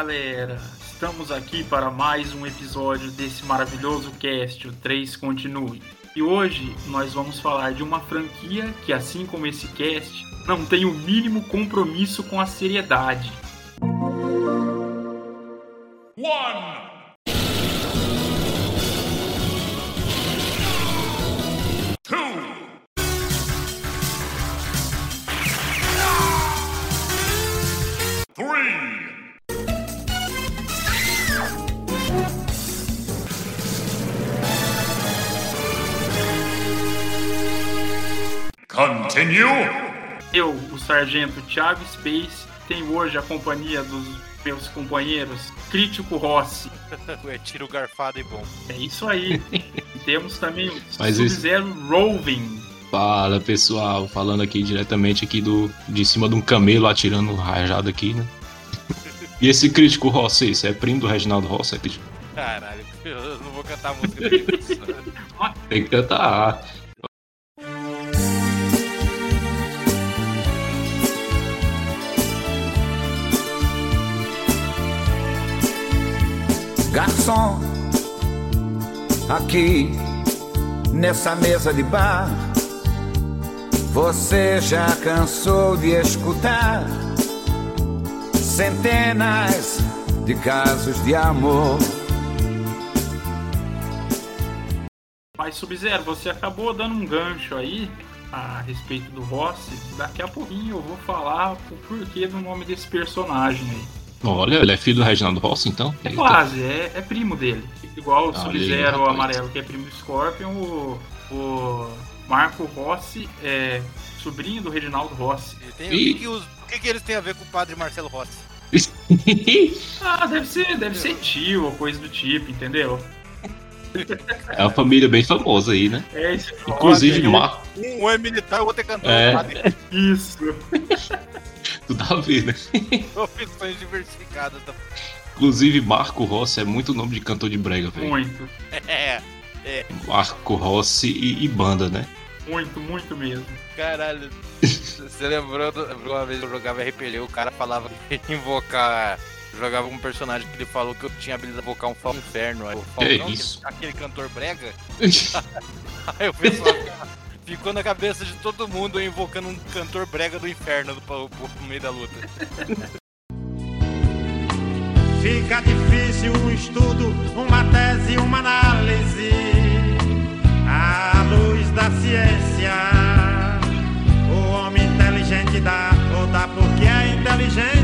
Galera, estamos aqui para mais um episódio desse maravilhoso cast, o 3 Continue. E hoje nós vamos falar de uma franquia que, assim como esse cast, não tem o mínimo compromisso com a seriedade. One. Continue! Eu, o sargento Thiago Space, tenho hoje a companhia dos meus companheiros Crítico Rossi. é tiro garfado e bom. É isso aí. temos também o Sub-Zero esse... Roving. Fala pessoal, falando aqui diretamente aqui do de cima de um camelo atirando rajado aqui, né? e esse crítico Rossi, esse é primo do Reginaldo Rossi, é crítico? Caralho, eu não vou cantar a música dele. Tem que cantar. Garçom, aqui nessa mesa de bar, você já cansou de escutar centenas de casos de amor. Mas Sub-Zero, você acabou dando um gancho aí a respeito do Rossi. Daqui a pouquinho eu vou falar o porquê do nome desse personagem aí. Olha, ele é filho do Reginaldo Rossi, então? É quase, é, é primo dele. Igual o Sub-Zero amarelo, que é primo do Scorpion, o, o Marco Rossi é sobrinho do Reginaldo Rossi. Tem, o, que, que, os, o que, que eles têm a ver com o padre Marcelo Rossi? ah, deve ser, deve ser tio ou coisa do tipo, entendeu? É uma família bem famosa aí, né? É, isso. Inclusive, Marco. Um é militar, o outro é cantor. É. Isso. Tudo a ver, né? Opções diversificadas. Da... Inclusive, Marco Rossi é muito nome de cantor de brega, velho. Muito. É, é. Marco Rossi e, e, banda, né? Muito, muito mesmo. Caralho. Você lembrou do, uma vez eu jogava RPL, o cara falava que invocar. Jogava um personagem que ele falou que eu tinha habilidade de invocar um Falcão Inferno. Aí, o Falcão, é isso? Aquele, aquele cantor brega. aí o pessoal ficou na cabeça de todo mundo invocando um cantor brega do inferno no meio da luta. Fica difícil um estudo, uma tese, uma análise à luz da ciência. O homem inteligente dá ou dá porque é inteligente.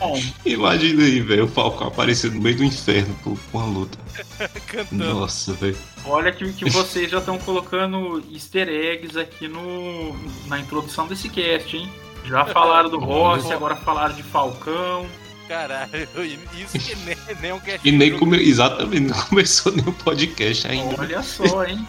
Imagina aí, velho, o Falcão aparecendo no meio do inferno com uma luta. Cantando. Nossa, velho. Olha que, que vocês já estão colocando easter eggs aqui no, na introdução desse cast, hein? Já falaram do Rossi, agora falaram de Falcão. Caralho, isso que nem, nem um cast. E nem come... Exatamente, não começou nem o podcast ainda. Olha só, hein?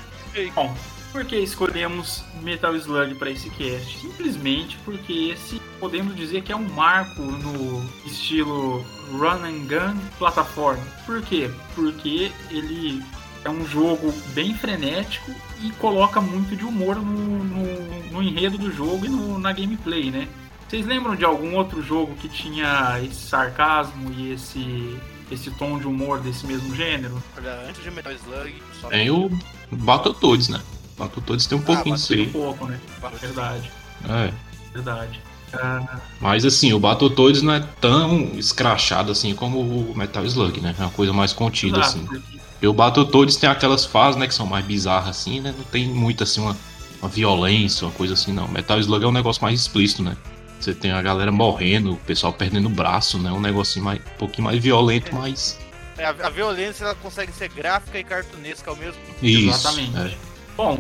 Bom, por que escolhemos Metal Slug para esse cast? Simplesmente porque esse podemos dizer que é um marco no estilo run and gun plataforma. Por quê? Porque ele é um jogo bem frenético e coloca muito de humor no, no, no enredo do jogo e no, na gameplay, né? Vocês lembram de algum outro jogo que tinha esse sarcasmo e esse, esse tom de humor desse mesmo gênero? Olha, antes de Metal Slug... Só... Tem o Battletoads, né? Battletoads tem um ah, pouquinho disso aí. um pouco, né? Verdade. É. Verdade. Ah. Mas assim, o Battletoads não é tão escrachado assim como o Metal Slug, né? É uma coisa mais contida, Exato, assim. E o Battletoads tem aquelas fases, né, que são mais bizarras assim, né? Não tem muito assim uma, uma violência, uma coisa assim, não. Metal Slug é um negócio mais explícito, né? Você tem a galera morrendo, o pessoal perdendo o braço, né? Um negócio mais, um pouquinho mais violento, é. mas. É, a, a, violência ela consegue ser gráfica e cartunesca ao mesmo tempo. Isso, Exatamente. É. Bom,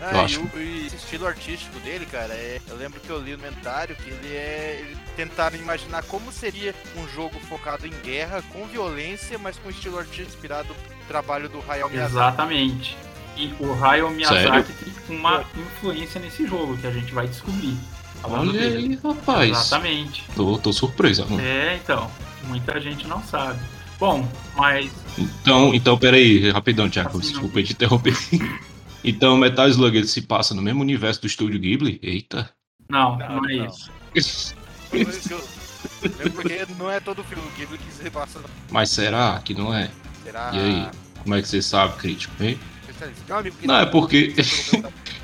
ah, e, o, e esse estilo artístico dele, cara, é, eu lembro que eu li no comentário que ele é. Ele tentaram imaginar como seria um jogo focado em guerra, com violência, mas com estilo artístico inspirado no trabalho do Hayao Miyazaki. Exatamente. E o Hayao Miyazaki tem uma influência nesse jogo que a gente vai descobrir. Olha dele. aí, rapaz. Exatamente. Tô, tô surpreso. Mano. É, então. Muita gente não sabe. Bom, mas. Então, então peraí, rapidão, Thiago. Assim, desculpa não. te interromper. Então, Metal Slug ele se passa no mesmo universo do estúdio Ghibli? Eita. Não, não, não é isso. porque não é todo filme que se passa. Mas será que não é? Será? E aí? Como é que você sabe, crítico, hein? Que Não, é porque.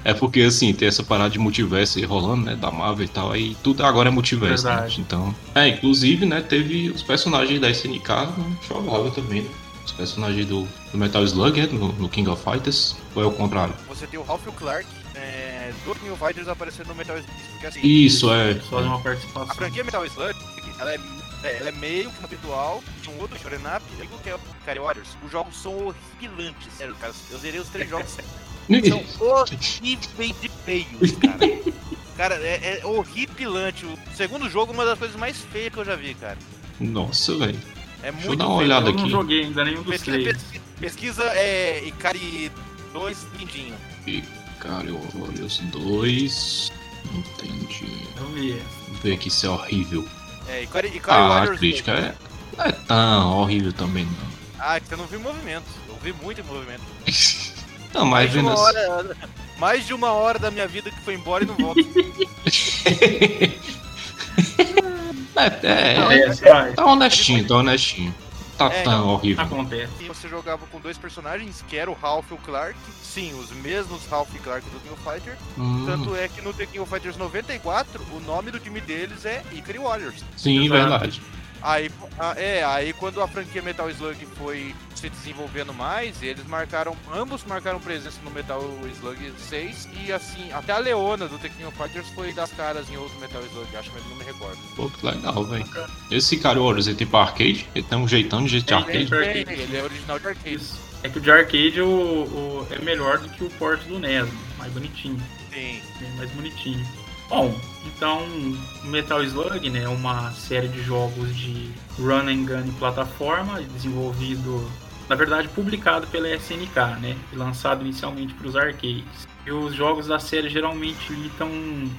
É porque assim, tem essa parada de multiverso aí rolando, né? Da Marvel e tal, aí tudo agora é multiverso, né? Verdade. Então. É, inclusive, né, teve os personagens da SNK né, jogável também, né? Os personagens do, do Metal Slug, né, no, no King of Fighters. Ou é o contrário? Você tem o Ralph e o Clark é, do King of Fighters aparecendo no Metal Slug. Porque assim, Isso, é. Só de uma a participação. franquia Metal Slug, ela é, é, ela é meio habitual de um outro Shonen Up, que é o Carry Warriors. Os jogos são horripilantes, sério, cara. Eu zerei os três jogos São horríveis de feios, cara. Cara, é, é horripilante. O segundo jogo, uma das coisas mais feias que eu já vi, cara. Nossa, velho. É Deixa eu muito dar uma olhada Eu não aqui. joguei ainda nenhum dos Pesquisa, três. pesquisa, pesquisa é Ikari 2 lindinho. Cara, Warriors 2. Entendi. Eu vi. Vamos ver aqui se é horrível. É, Ikari, Ikari Ah, a Warriors crítica 2. é. Não é tão horrível também, não. Ah, é que você não viu movimento. Eu vi muito movimento. Não, mas mais, de uma hora, mais de uma hora da minha vida que foi embora e não volta. É, é, é, é, vai. tá honestinho, tá honestinho. Tá É, tão horrível. Acontece. E você jogava com dois personagens, que era o Ralph e o Clark. Sim, os mesmos Ralph e Clark do King of Fighter. Hum, Tanto é que no The King of Fighters 94, o nome do time deles é Ikari Warriors. sim, Exato. verdade. Aí, é, aí quando a franquia Metal Slug foi se desenvolvendo mais, eles marcaram, ambos marcaram presença no Metal Slug 6 e assim, até a Leona do of Fighters foi das caras em outro Metal Slug, acho que não me recordo. Pô, que legal, velho. Esse cara Warriors, ele tem pra arcade? Ele tem um jeitão de jeito de Tem, arcade? tem. Tem, ele é original de arcade. Isso. É que o de arcade o, o- é melhor do que o port do NES, né? mais bonitinho. Tem. bem mais bonitinho. Bom, então Metal Slug né, é uma série de jogos de run and gun e plataforma, desenvolvido, na verdade, publicado pela SNK, né, e lançado inicialmente para os arcades. E os jogos da série geralmente lidam,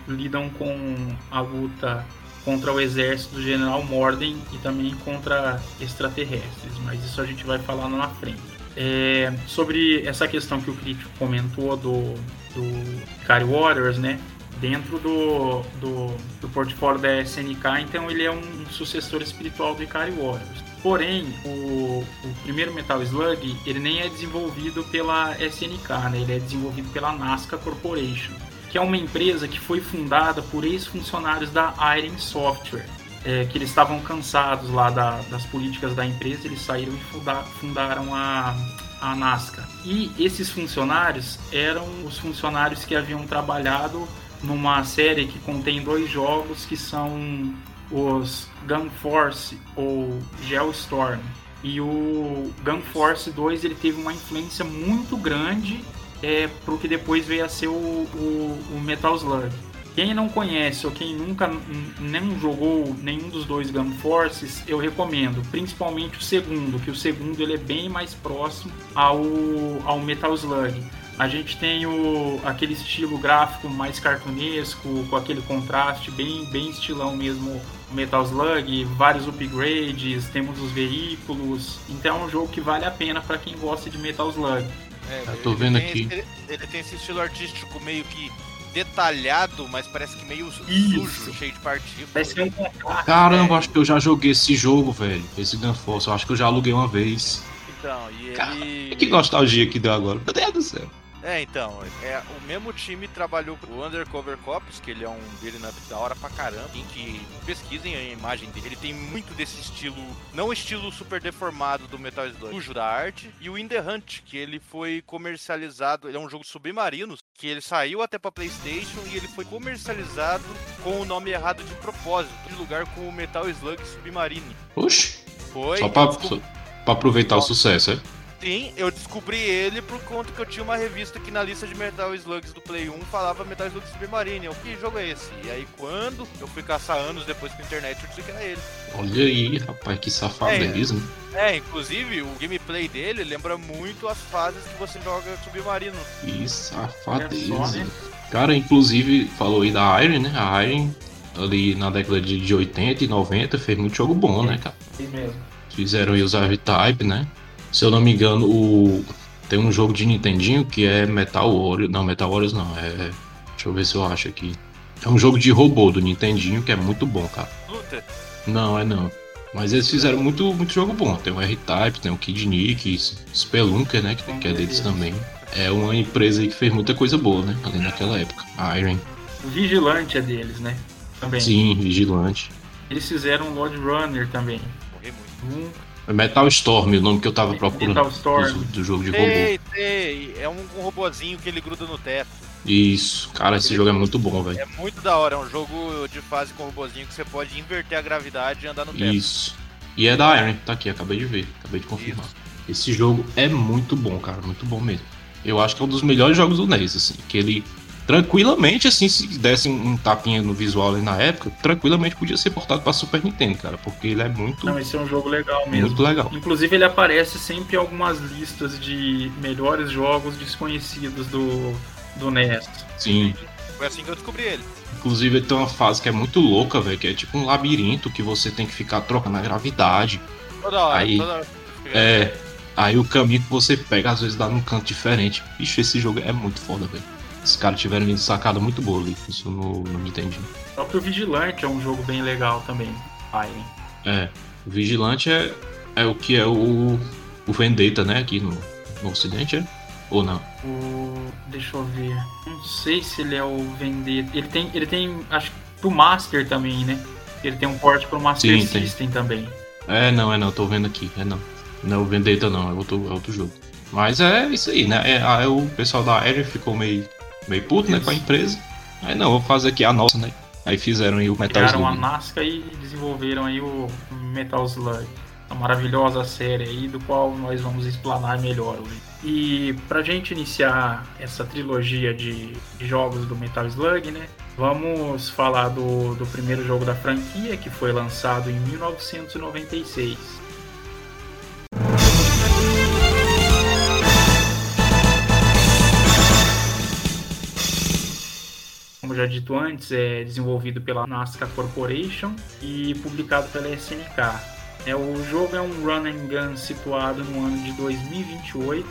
lidam com a luta contra o exército do General Morden e também contra extraterrestres, mas isso a gente vai falar na frente. É, sobre essa questão que o crítico comentou do, do Ikari Warriors, né? Dentro do, do, do portfólio da SNK, então ele é um sucessor espiritual do Ikari Warriors. Porém, o, o primeiro Metal Slug, ele nem é desenvolvido pela SNK, né? Ele é desenvolvido pela Nazca Corporation, que é uma empresa que foi fundada por ex-funcionários da Iron Software é, que eles estavam cansados lá da- das políticas da empresa, eles saíram e funda- fundaram a, a. E esses funcionários eram os funcionários que haviam trabalhado numa série que contém dois jogos que são os Gun Force ou Geostorm. E o Gun Force 2 ele teve uma influência muito grande é, para o que depois veio a ser o, o, o Metal Slug. Quem não conhece ou quem nunca nem jogou nenhum dos dois Gun Forces, eu recomendo, principalmente o segundo, que o segundo ele é bem mais próximo ao, ao Metal Slug. A gente tem o, aquele estilo gráfico mais cartunesco, com aquele contraste bem, bem estilão mesmo Metal Slug, vários upgrades, temos os veículos. Então é um jogo que vale a pena para quem gosta de Metal Slug. É, Eu tô ele vendo tem aqui. esse- Ele, ele tem esse estilo artístico meio que detalhado, mas parece que meio Isso. sujo, cheio de partículas. Ser um. Caramba, acho que eu já joguei esse jogo, velho. Esse Gunforce. Eu acho que eu já aluguei uma vez. Então, e Cara, ele. Que nostalgia que deu agora. Meu Deus do céu. É, então, é, o mesmo time trabalhou com o Undercover Cops, que ele é um dele na da hora pra caramba, em que pesquisem a imagem dele. Ele tem muito desse estilo, não estilo super deformado do Metal Slug, sujo da arte, e o In The Hunt, que ele foi comercializado, ele é um jogo de submarinos, que ele saiu até pra Playstation e ele foi comercializado com o nome errado de propósito, de lugar com o Metal Slug Submarine. Oxi. Foi. Só pra, só pra aproveitar o sucesso, é? Sim, eu descobri ele por conta que eu tinha uma revista que na lista de Metal Slugs do Play 1 falava Metal Slug Submarine. Eu, que jogo é esse? E aí quando eu fui caçar anos depois com a internet, eu disse que era ele. Olha aí, rapaz, que safadeza. né? É, inclusive o gameplay dele lembra muito as fases que você joga Submarino. Que É safadeza. Cara, inclusive, falou aí da Iron, né? A Iron, ali na década de de 80 e 90, fez muito jogo bom, né, cara? É mesmo. Fizeram aí os R-Type, né? Se eu não me engano, o... tem um jogo de Nintendinho que é Metal Warriors. Não, Metal Warriors não, é. Deixa eu ver se eu acho aqui. É um jogo de robô do Nintendinho que é muito bom, cara. Luta. Não, é não. Mas eles fizeram muito, muito jogo bom. Tem o R-Type, tem o Kid Nick, Spelunker, né? Que, que é deles também. É uma empresa aí que fez muita coisa boa, né? Além daquela época. A Iron. O Vigilante é deles, né? Também. Sim, Vigilante. Eles fizeram Lord Runner também. Morri muito. Um, Metal Storm, o nome que eu tava procurando. Metal Storm. Do, do jogo de robô. Sei. É um, um robozinho que ele gruda no teto. Isso. Cara, esse jogo é muito bom, velho. É muito da hora. É um jogo de fase com robozinho que você pode inverter a gravidade e andar no teto. Isso. E é da Iron, tá aqui, acabei de ver, acabei de confirmar. Esse jogo é muito bom, cara, muito bom mesmo. Eu acho que é um dos melhores jogos do NES, assim, que ele tranquilamente, assim, se desse um, um tapinha no visual ali na época, tranquilamente podia ser portado pra Super Nintendo, cara, porque ele é muito, não, esse é um jogo legal mesmo. muito legal. Inclusive ele aparece sempre em algumas listas de melhores jogos desconhecidos do, do NES. Sim. Foi assim que eu descobri ele. Inclusive ele tem uma fase que é muito louca, velho, que é tipo um labirinto que você tem que ficar trocando a gravidade. Toda hora, Aí, toda hora. É. Aí o caminho que você pega às vezes dá num canto diferente. Bicho, esse jogo é muito foda, velho. Os caras tiveram uma sacada muito boa ali, isso no, no Nintendinho. O próprio Vigilante é um jogo bem legal também. Iron. É, o Vigilante é, é o que é o, o Vendetta, né? Aqui no, no Ocidente, é? Ou não? O. Deixa eu ver. Não sei se ele é o Vendetta. Ele tem. Ele tem. Acho que pro Master também, né? Ele tem um porte pro Master Sim, tem. System também. É, não, é não, tô vendo aqui, é não. Não é o Vendetta, não, é outro, é outro jogo. Mas é isso aí, né? É, aí o pessoal da Aero ficou meio, meio puto, né, com a empresa. Aí não, vou fazer aqui a nossa, né? Aí fizeram aí o Metal Criaram a Slug. Nazca e desenvolveram aí o Metal Slug. Uma maravilhosa série aí, do qual nós vamos explanar melhor hoje. E pra gente iniciar essa trilogia de de jogos do Metal Slug, né? Vamos falar do, do primeiro jogo da franquia, que foi lançado em 1996. Já dito antes, é desenvolvido pela Nazca Corporation e publicado pela SNK. É, o jogo é um run and gun situado no ano de 2028,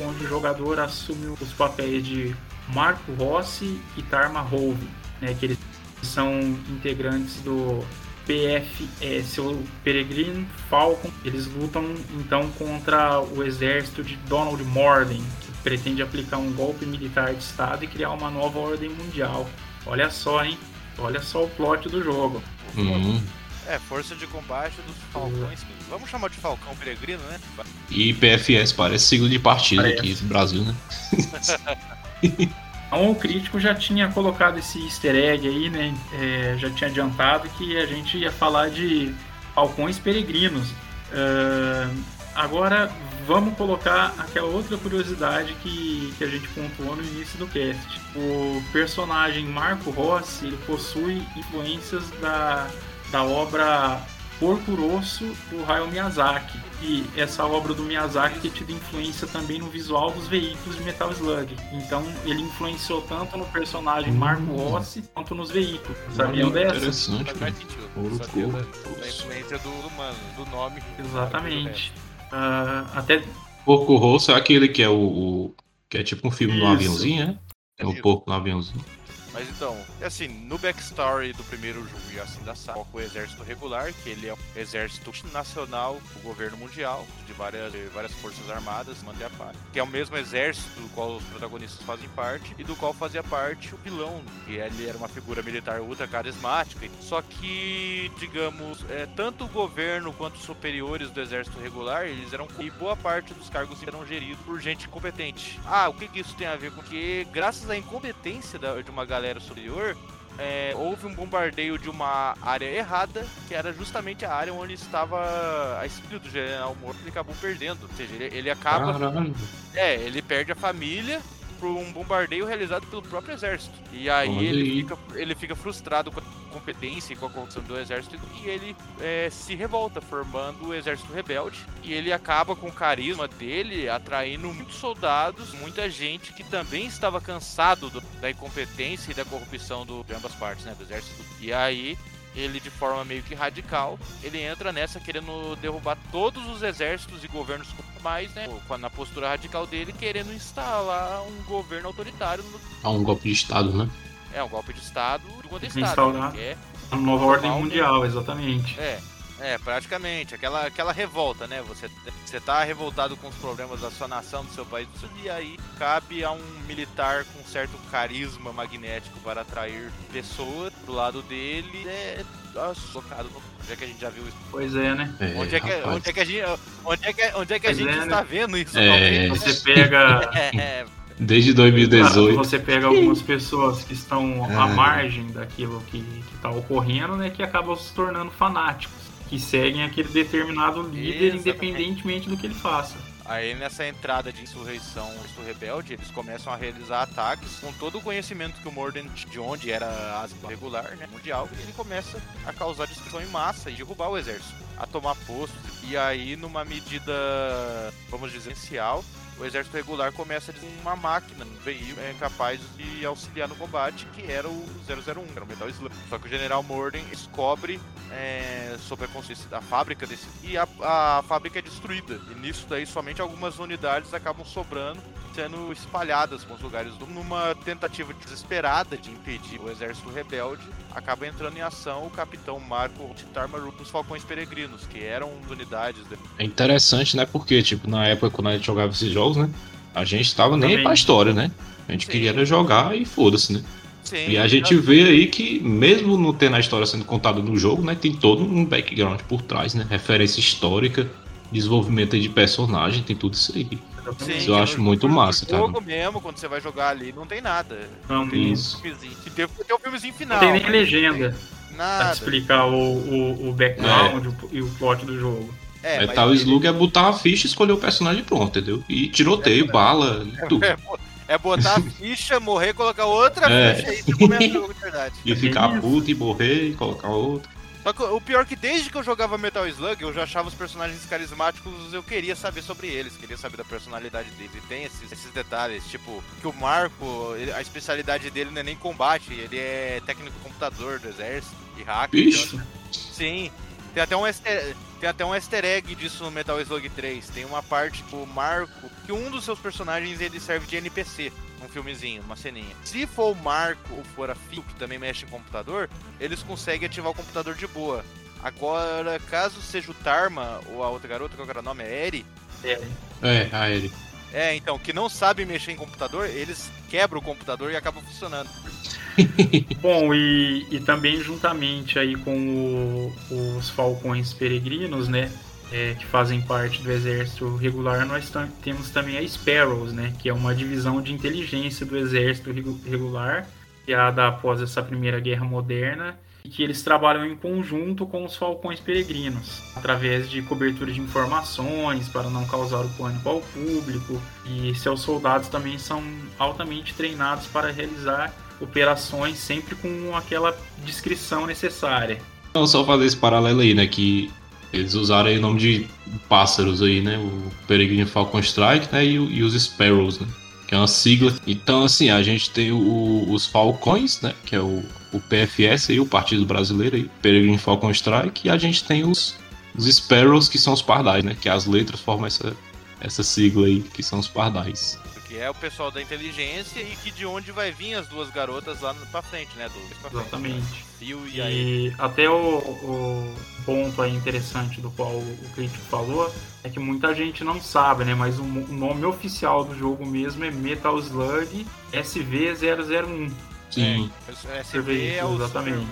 onde o jogador assume os papéis de Marco Rossi e Tarma Hove, né, que eles são integrantes do PFS, o Peregrine Falcon. Eles lutam então contra o exército de Donald Morden, que pretende aplicar um golpe militar de Estado e criar uma nova ordem mundial. Olha só, hein? Olha só o plot do jogo. Hum. É, força de combate dos Falcões. Vamos chamar de Falcão Peregrino, né? E PFS parece sigla de partido Parece. aqui do Brasil, né? Então o crítico já tinha colocado esse easter egg aí, né? É, já tinha adiantado que a gente ia falar de falcões peregrinos. Ah, agora vamos colocar aquela outra curiosidade que, que a gente pontuou no início do cast. O personagem Marco Rossi ele possui influências da, da obra Porco Rosso do Hayao Miyazaki. E essa obra do Miyazaki tem tido influência também no visual dos veículos de Metal Slug. Então ele influenciou tanto no personagem Marco Rossi quanto nos veículos. Sabiam dessa? Interessante, cara. Corpo. da influência do humano, do nome. Exatamente. Ah, até Porco Rosso é aquele que é o, o- que é tipo um filme no Isso. aviãozinho, né? É um Isso. porco no aviãozinho. Mas então, é assim, no backstory do primeiro jogo e assim da saga, o exército regular, que ele é um exército nacional do governo mundial, de várias, de várias forças armadas, manter a paz. Que é o mesmo exército do qual os protagonistas fazem parte e do qual fazia parte o vilão, que ele era uma figura militar ultra carismática. Só que, digamos, é, tanto o governo quanto os superiores do exército regular, eles eram e boa parte dos cargos eram geridos por gente competente. Ah, o que, que isso tem a ver com graças à incompetência da- de uma galera superior, é, houve um bombardeio de uma área errada, que era justamente a área onde estava a espírito do general morto, ele acabou perdendo. Ou seja, ele, ele acaba. Caralho. É, ele perde a família por um bombardeio realizado pelo próprio exército. E aí ele fica, ele fica frustrado com a competência e com a corrupção do exército e ele é, se revolta, formando o exército rebelde. E ele acaba com o carisma dele, atraindo muitos soldados, muita gente que também estava cansado do- da incompetência e da corrupção do, de ambas partes, né, do exército. E aí ele de forma meio que radical, ele entra nessa querendo derrubar todos os exércitos e governos mais, né, com a- na postura radical dele, querendo instalar um governo autoritário no Há um golpe de estado, né? É um golpe de Estado do quanto Estado. Instaurar É, a nova ordem mundial, exatamente. é, é, praticamente. Aquela, aquela revolta, né? Você, você tá revoltado com os problemas da sua nação, do seu país, e aí cabe a um militar com certo carisma magnético para atrair pessoas do lado dele. É. No. Onde é que a gente já viu isso? Pois é, né? É, Onde é que, rapaz. onde é que a gente, onde é que, onde é que a Pois gente é, né? está vendo isso? É. atualmente? Você pega. É, Desde 2018. Você pega algumas pessoas que estão à É. margem daquilo que está ocorrendo, né? Que acabam se tornando fanáticos. Que seguem aquele determinado líder, Exatamente. independentemente do que ele faça. Aí nessa entrada de insurreição do rebelde, eles começam a realizar ataques com todo o conhecimento que o Morden de onde era a asa regular, né, mundial, e ele começa a causar destruição em massa e derrubar o exército, a tomar postos. E aí, numa medida, vamos dizer, essencial, o exército regular começa a uma máquina, um veículo é, capaz de auxiliar no combate, que era o 001, era o Metal Slug. Só que o General Morden descobre é, sobre a consciência da fábrica desse e a, a fábrica é destruída. E nisso daí somente algumas unidades acabam sobrando, sendo espalhadas com os lugares. do- Numa tentativa desesperada de impedir o exército rebelde, acaba entrando em ação o capitão Marco Tarmaru dos Falcões Peregrinos, que eram unidades de... É interessante, né? Porque, tipo, na época quando a gente jogava esses jogos, né? A gente tava nem pra história, né? A gente Sim. queria jogar e foda-se, né? Sim, E a gente vê aí que, mesmo não tendo a história sendo contada no jogo, né? Tem todo um background por trás, né? Referência histórica, desenvolvimento aí de personagem, tem tudo isso aí. Isso eu acho muito massa, cara. jogo mesmo, quando você vai jogar ali, não tem nada. Não, Tem Isso. filmezinho. Tem, tem um filmezinho final. não tem nem mas legenda pra Nada. explicar o, o, o background o- e o plot do jogo. É, mas Metal Slug é botar a ficha e escolher o personagem e pronto, entendeu? E tiroteio, bala e tudo. É, bo- é botar a ficha, morrer, colocar outra É. ficha e começa o jogo de verdade. E ficar puto e morrer e colocar outro. Só que o pior é que desde que eu jogava Metal Slug, eu já achava os personagens carismáticos, eu queria saber sobre eles, queria saber da personalidade deles. E tem esses, esses detalhes, tipo, que o Marco, ele- a especialidade dele não é nem combate, ele é técnico computador do exército e hacker. Bicho, então, sim. Tem até, um easter, tem até um easter egg disso no Metal Slug 3. Tem uma parte que o Marco, que um dos seus personagens ele serve de NPC num filmezinho, uma ceninha. Se for o Marco ou for a Phil, que também mexe em computador, eles conseguem ativar o computador de boa. Agora, caso seja o Tarma ou a outra garota, qual que era o nome? É Eri? É, é, a ele. É, então, que não sabe mexer em computador, eles quebram o computador e acabam funcionando. Bom, e, e também juntamente aí com o- os Falcões Peregrinos, né? É, que fazem parte do exército regular, nós temos também a Sparrows, né? Que é uma divisão de inteligência do exército regu- regular, criada após essa primeira guerra moderna, e que eles trabalham em conjunto com os Falcões Peregrinos, através de cobertura de informações para não causar o pânico ao público, e seus soldados também são altamente treinados para realizar operações sempre com aquela descrição necessária. Não, só fazer esse paralelo aí, né? Que eles usaram aí o nome de pássaros aí, né? O Peregrino Falcon Strike, né? E, e os Sparrows, né? Que é uma sigla. Então, assim, a gente tem o- os Falcões, né? Que é o, o PFS aí, o Partido Brasileiro aí, Peregrino Falcon Strike, e a gente tem os, os Sparrows, que são os pardais, né? Que as letras formam essa, essa sigla aí, que são os pardais. Porque é o pessoal da inteligência e que de onde vai vir as duas garotas lá no- pra frente, né? Do, pra frente. Exatamente. Phil e aí. E até o, o ponto aí interessante do qual o crítico falou é que muita gente não sabe, né? Mas o, o nome oficial do jogo mesmo é Metal Slug SV001. Sim. SV Survey, é o exatamente.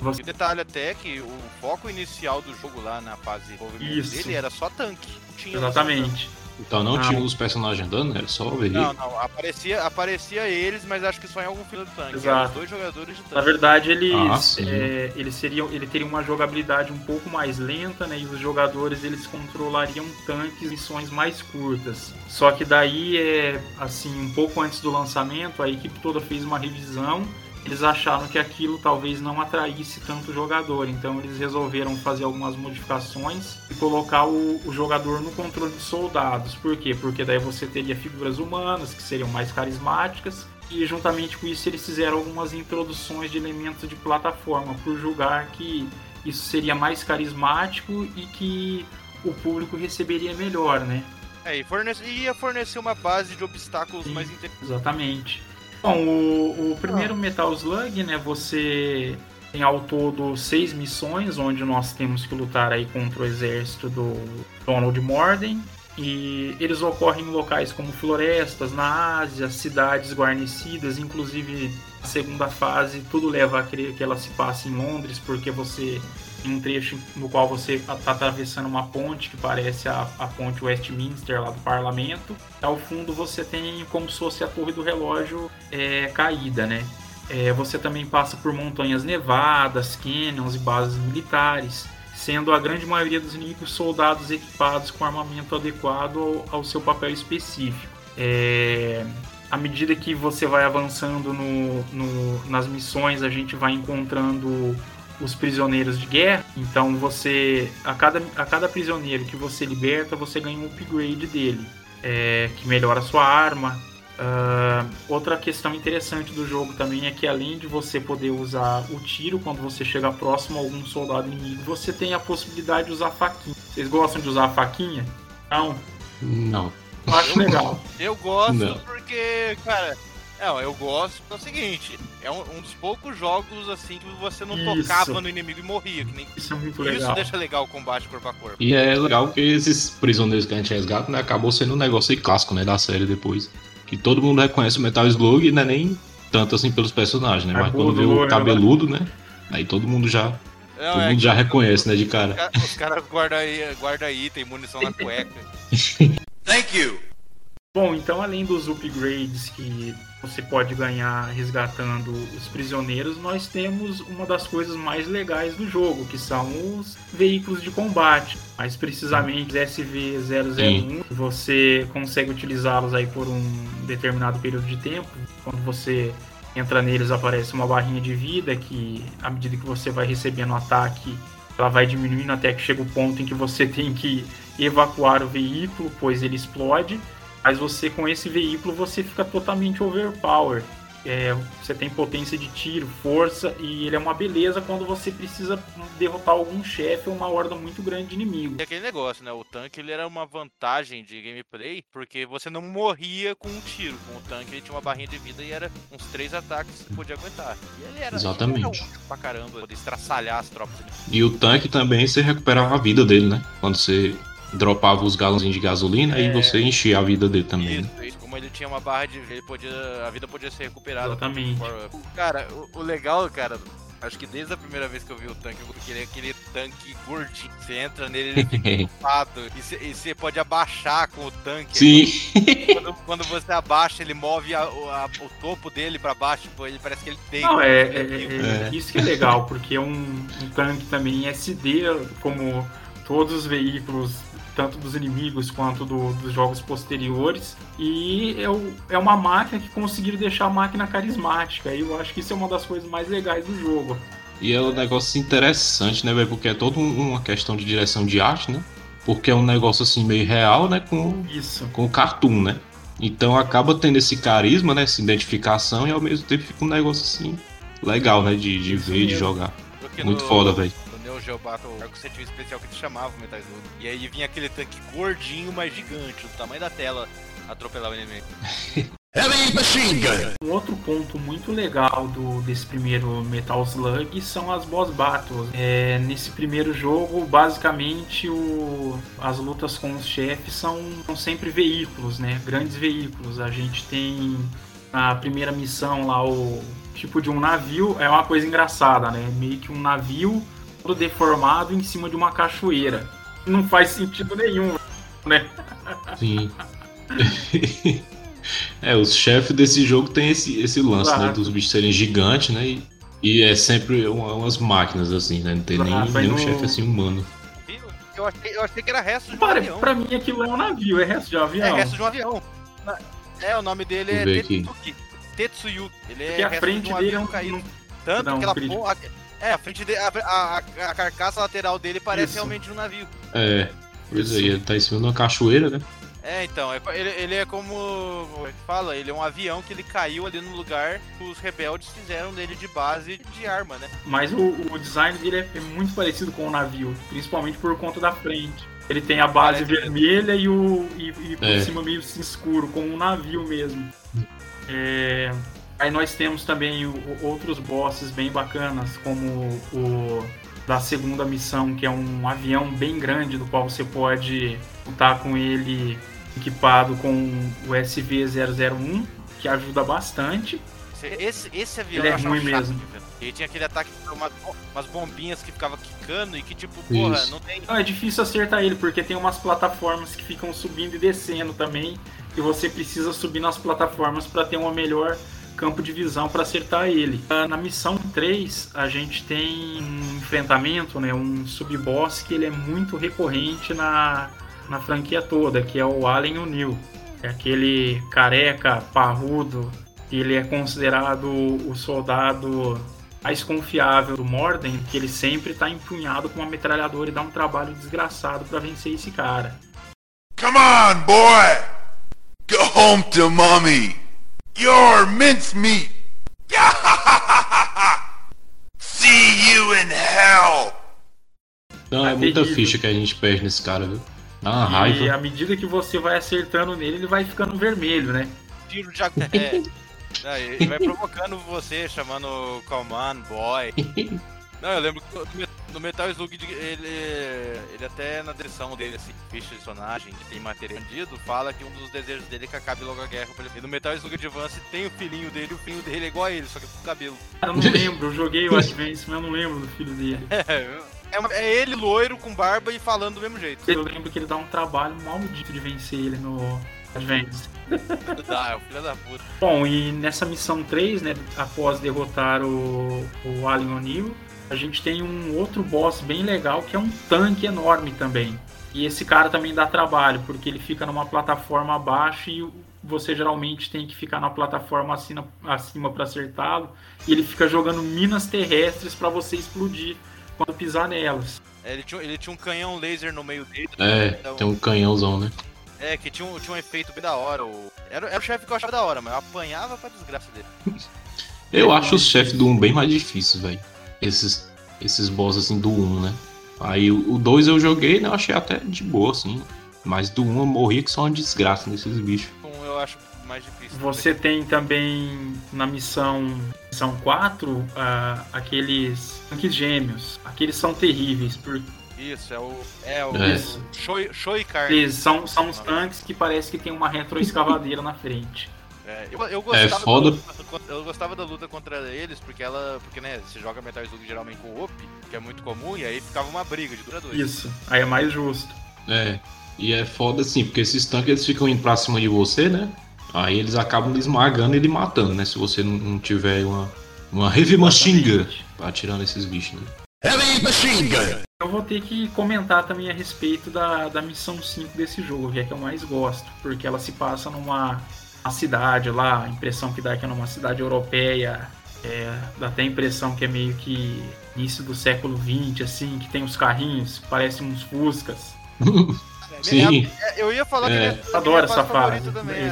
Você- E detalhe até que o foco inicial do jogo lá na fase de desenvolvimento Isso. dele era só tanque. Tinha Exatamente. Então não Ah. tinha os personagens andando, era só o veículo. Não, não, aparecia, aparecia eles, mas acho que só em algum filme do tanque. Exato. Dois jogadores de Na tanque. verdade, eles, Ah, é, eles seriam, ele teria uma jogabilidade um pouco mais lenta, né? E os jogadores eles controlariam tanques em missões mais curtas. Só que daí, é, assim, um pouco antes do lançamento, a equipe toda fez uma revisão. Eles acharam que aquilo talvez não atraísse tanto o jogador, então eles resolveram fazer algumas modificações e colocar o, o jogador no controle de soldados. Por quê? Porque daí você teria figuras humanas que seriam mais carismáticas e juntamente com isso eles fizeram algumas introduções de elementos de plataforma por julgar que isso seria mais carismático e que o público receberia melhor, né? É, e fornece, ia fornecer uma base de obstáculos Sim. mais interessantes. Exatamente. Bom, o, o primeiro ah. Metal Slug, né? Você tem ao todo seis missões, onde nós temos que lutar aí contra o exército do Donald Morden. E eles ocorrem em locais como florestas, na Ásia, cidades guarnecidas, inclusive a segunda fase, tudo leva a crer que ela se passa em Londres, porque você em um trecho no qual você está atravessando uma ponte que parece a, a ponte Westminster lá do parlamento. Ao fundo você tem como se fosse a torre do relógio é, caída, né? É, você também passa por montanhas nevadas, canyons e bases militares, sendo a grande maioria dos inimigos soldados equipados com armamento adequado ao, ao seu papel específico. É, à medida que você vai avançando no, no, nas missões, a gente vai encontrando os prisioneiros de guerra. Então você a cada, a cada prisioneiro que você liberta, você ganha um upgrade dele, é, que melhora a sua arma. Uh, outra questão interessante do jogo também é que além de você poder usar o tiro quando você chega próximo a algum soldado inimigo, você tem a possibilidade de usar faquinha. Vocês gostam de usar a faquinha? Não. Não. Acho legal. Eu gosto Não. porque, cara, não, eu gosto é o seguinte, é um, um, dos poucos jogos assim que você não Isso. tocava no inimigo e morria. Que nem... Isso é muito legal. Isso deixa legal o combate corpo a corpo. E é legal que esses prisioneiros que a gente resgata, né, acabou sendo um negócio clássico, né, da série depois. Que todo mundo reconhece o Metal Slug e não é nem tanto assim pelos personagens, né? É mas quando vê o cabeludo, né? Aí todo mundo já. Não, todo é mundo já reconhece, né, de cara. Os caras guardam guarda item, munição na cueca. Thank you! Bom, então além dos upgrades que você pode ganhar resgatando os prisioneiros, nós temos uma das coisas mais legais do jogo, que são os veículos de combate. Mais precisamente SV001, você consegue utilizá-los aí por um determinado período de tempo. Quando você entra neles aparece uma barrinha de vida que à medida que você vai recebendo ataque, ela vai diminuindo até que chega o ponto em que você tem que evacuar o veículo, pois ele explode. Mas você com esse veículo você fica totalmente overpower. É, você tem potência de tiro, força e ele é uma beleza quando você precisa derrotar algum chefe ou uma horda muito grande de inimigos. E aquele negócio, né? O tanque ele era uma vantagem de gameplay porque você não morria com um tiro. Com o tanque ele tinha uma barrinha de vida e era uns três ataques que você podia aguentar. E ele era, Exatamente. Ele era útil pra caramba, poder estraçalhar as tropas. E o tanque também você recuperava a vida dele, né? Quando você dropava os galões de gasolina é... e você enchia a vida dele também. Isso, isso. Como ele tinha uma barra de ele podia, a vida podia ser recuperada. Exatamente. Por... Cara, o, o, legal, cara, acho que desde a primeira vez que eu vi o tanque, eu queria aquele tanque gordinho. Você entra nele, ele fica ocupado. E você pode abaixar com o tanque. Sim. Quando, quando você abaixa, ele move a, a, o topo dele para baixo, tipo, ele parece que ele tem. Não, é, é, é, é, isso que é legal, porque é um, um tanque também SD, como todos os veículos tanto dos inimigos quanto do, dos jogos posteriores. E é, é uma máquina que conseguiram deixar a máquina carismática. E eu acho que isso é uma das coisas mais legais do jogo. E é um negócio interessante, né, velho? Porque é toda uma questão de direção de arte, né? Porque é um negócio assim meio real, né? Com, isso. com o cartoon, né? Então acaba tendo esse carisma, né? Essa identificação e ao mesmo tempo fica um negócio assim legal, né? De, de ver, e de jogar. Porque Muito no... foda, velho. Geo Battle Arco você tinha um especial que eles chamavam Metal Slug. E aí vinha aquele tanque gordinho, mas gigante, do tamanho da tela, atropelar o inimigo. Heavy Machine Gun! Um outro ponto muito legal do, desse primeiro Metal Slug são as boss battles. É, nesse primeiro jogo, basicamente, o, as lutas com os chefes são, são sempre veículos, né? Grandes veículos. A gente tem a primeira missão lá, o tipo de um navio. É uma coisa engraçada, né? Meio que um navio todo deformado em cima de uma cachoeira. Não faz sentido nenhum, né? Sim. é, os chefes desse jogo tem esse, esse lance, né, claro. né? Dos bichos serem gigantes, né? E, e é sempre uma, umas máquinas, assim, né? Não tem claro, nem, nenhum no... chefe assim humano. Eu achei, eu achei que era resto de um Para, avião. Pra mim aquilo é um navio, é resto de um avião. É resto de um avião. É, o nome dele é Tetsuki. Tetsuyuki. Ele é a frente de um dele é um caído. Tanto que aquela porra. É, a frente de, a, a, a, carcaça lateral dele parece Isso. realmente um navio. É, pois aí, ele tá em cima de uma cachoeira, né? É, então, é, ele, ele é como. Como é que fala? Ele é um avião que ele caiu ali no lugar que os rebeldes fizeram dele de base de arma, né? Mas o, o design dele é muito parecido com o navio, principalmente por conta da frente. Ele tem a base vermelha e o e, e por é. cima meio escuro, como um navio mesmo. É, Aí nós temos também o, outros bosses bem bacanas, como o da segunda missão, que é um avião bem grande, do qual você pode lutar com ele equipado com o SV-001, que ajuda bastante. Esse, esse avião ele é ruim chato, mesmo. Ele tinha aquele ataque com uma, umas bombinhas que ficava quicando e que tipo, porra, Isso. não tem. Não, é difícil acertar ele, porque tem umas plataformas que ficam subindo e descendo também. E você precisa subir nas plataformas para ter uma melhor campo de visão para acertar ele. Ah, na missão 3, a gente tem um enfrentamento, né, um sub-boss que ele é muito recorrente na, na franquia toda, que é o Alien O'Neill. É aquele careca, parrudo, ele é considerado o soldado mais confiável do Morden, que ele sempre está empunhado com uma metralhadora e dá um trabalho desgraçado para vencer esse cara. Come on, boy! Go home to mommy! Your mincemeat. See you in hell. Não, é, muita ficha que a gente perde nesse cara, viu? Dá uma e raiva. E à medida que você vai acertando nele, ele vai ficando vermelho, né? Tiro de é. Ele vai provocando você, chamando Command Boy. Não, eu lembro que no Metal Slug ele, ele até na direção dele, assim, ficha de personagem, que tem material vendido, fala que um dos desejos dele é que acabe logo a guerra. E no Metal Slug Advance tem o filhinho dele, o filho dele é igual a ele, só que com cabelo. Eu não lembro, eu joguei o Advance, mas eu não lembro do filho dele. É, é, é, ele loiro com barba e falando do mesmo jeito. Eu lembro que ele dá um trabalho maldito de vencer ele no Advance. Dá, é o filho da puta. Bom, e nessa missão 3, né, após derrotar o, o Alien O'Neill, a gente tem um outro boss bem legal que é um tanque enorme também. E esse cara também dá trabalho, porque ele fica numa plataforma abaixo e você geralmente tem que ficar na plataforma acima, acima para acertá-lo. E ele fica jogando minas terrestres para você explodir quando pisar nelas. É, ele, tinha, ele tinha um canhão laser no meio dele. É, então... tem um canhãozão, né? É, que tinha um, tinha um efeito bem da hora. O... Era, era o chefe que eu achava da hora, mas eu apanhava pra desgraça dele. eu acho os chefes do 1 bem mais difíceis, velho esses, esses boss assim do 1, né? Aí o 2 eu joguei, né? Eu achei até de boa, assim. Mas do 1 eu morri que só uma desgraça nesses bichos. Um eu acho mais difícil. Você também. tem também na missão, missão 4 uh, aqueles tanques gêmeos. Aqueles são terríveis. Por... Isso, é o. É o. É. Show, show e carne. Eles são, são os tanques que parece que tem uma retroescavadeira na frente. É, eu, eu, gostava é foda. Da, eu gostava da luta contra eles, porque ela. Porque, né, você joga Metal Slug geralmente com OP, que é muito comum, e aí ficava uma briga de duradouro. Isso, aí é mais justo. É. E é foda assim, porque esses tanques eles ficam indo pra cima de você, né? Aí eles acabam esmagando e ele matando, né? Se você não, não tiver uma, uma Heavy Machine Gun atirando esses bichos, né? Heavy Machine Gun! Eu vou ter que comentar também a respeito da, da missão 5 desse jogo, que é que eu mais gosto, porque ela se passa numa a cidade lá, a impressão que dá que é numa cidade europeia, é, dá até a impressão que é meio que início do século XX, assim, que tem os carrinhos, parecem uns Fuscas. Sim. É, eu ia falar é. que adoro essa fase.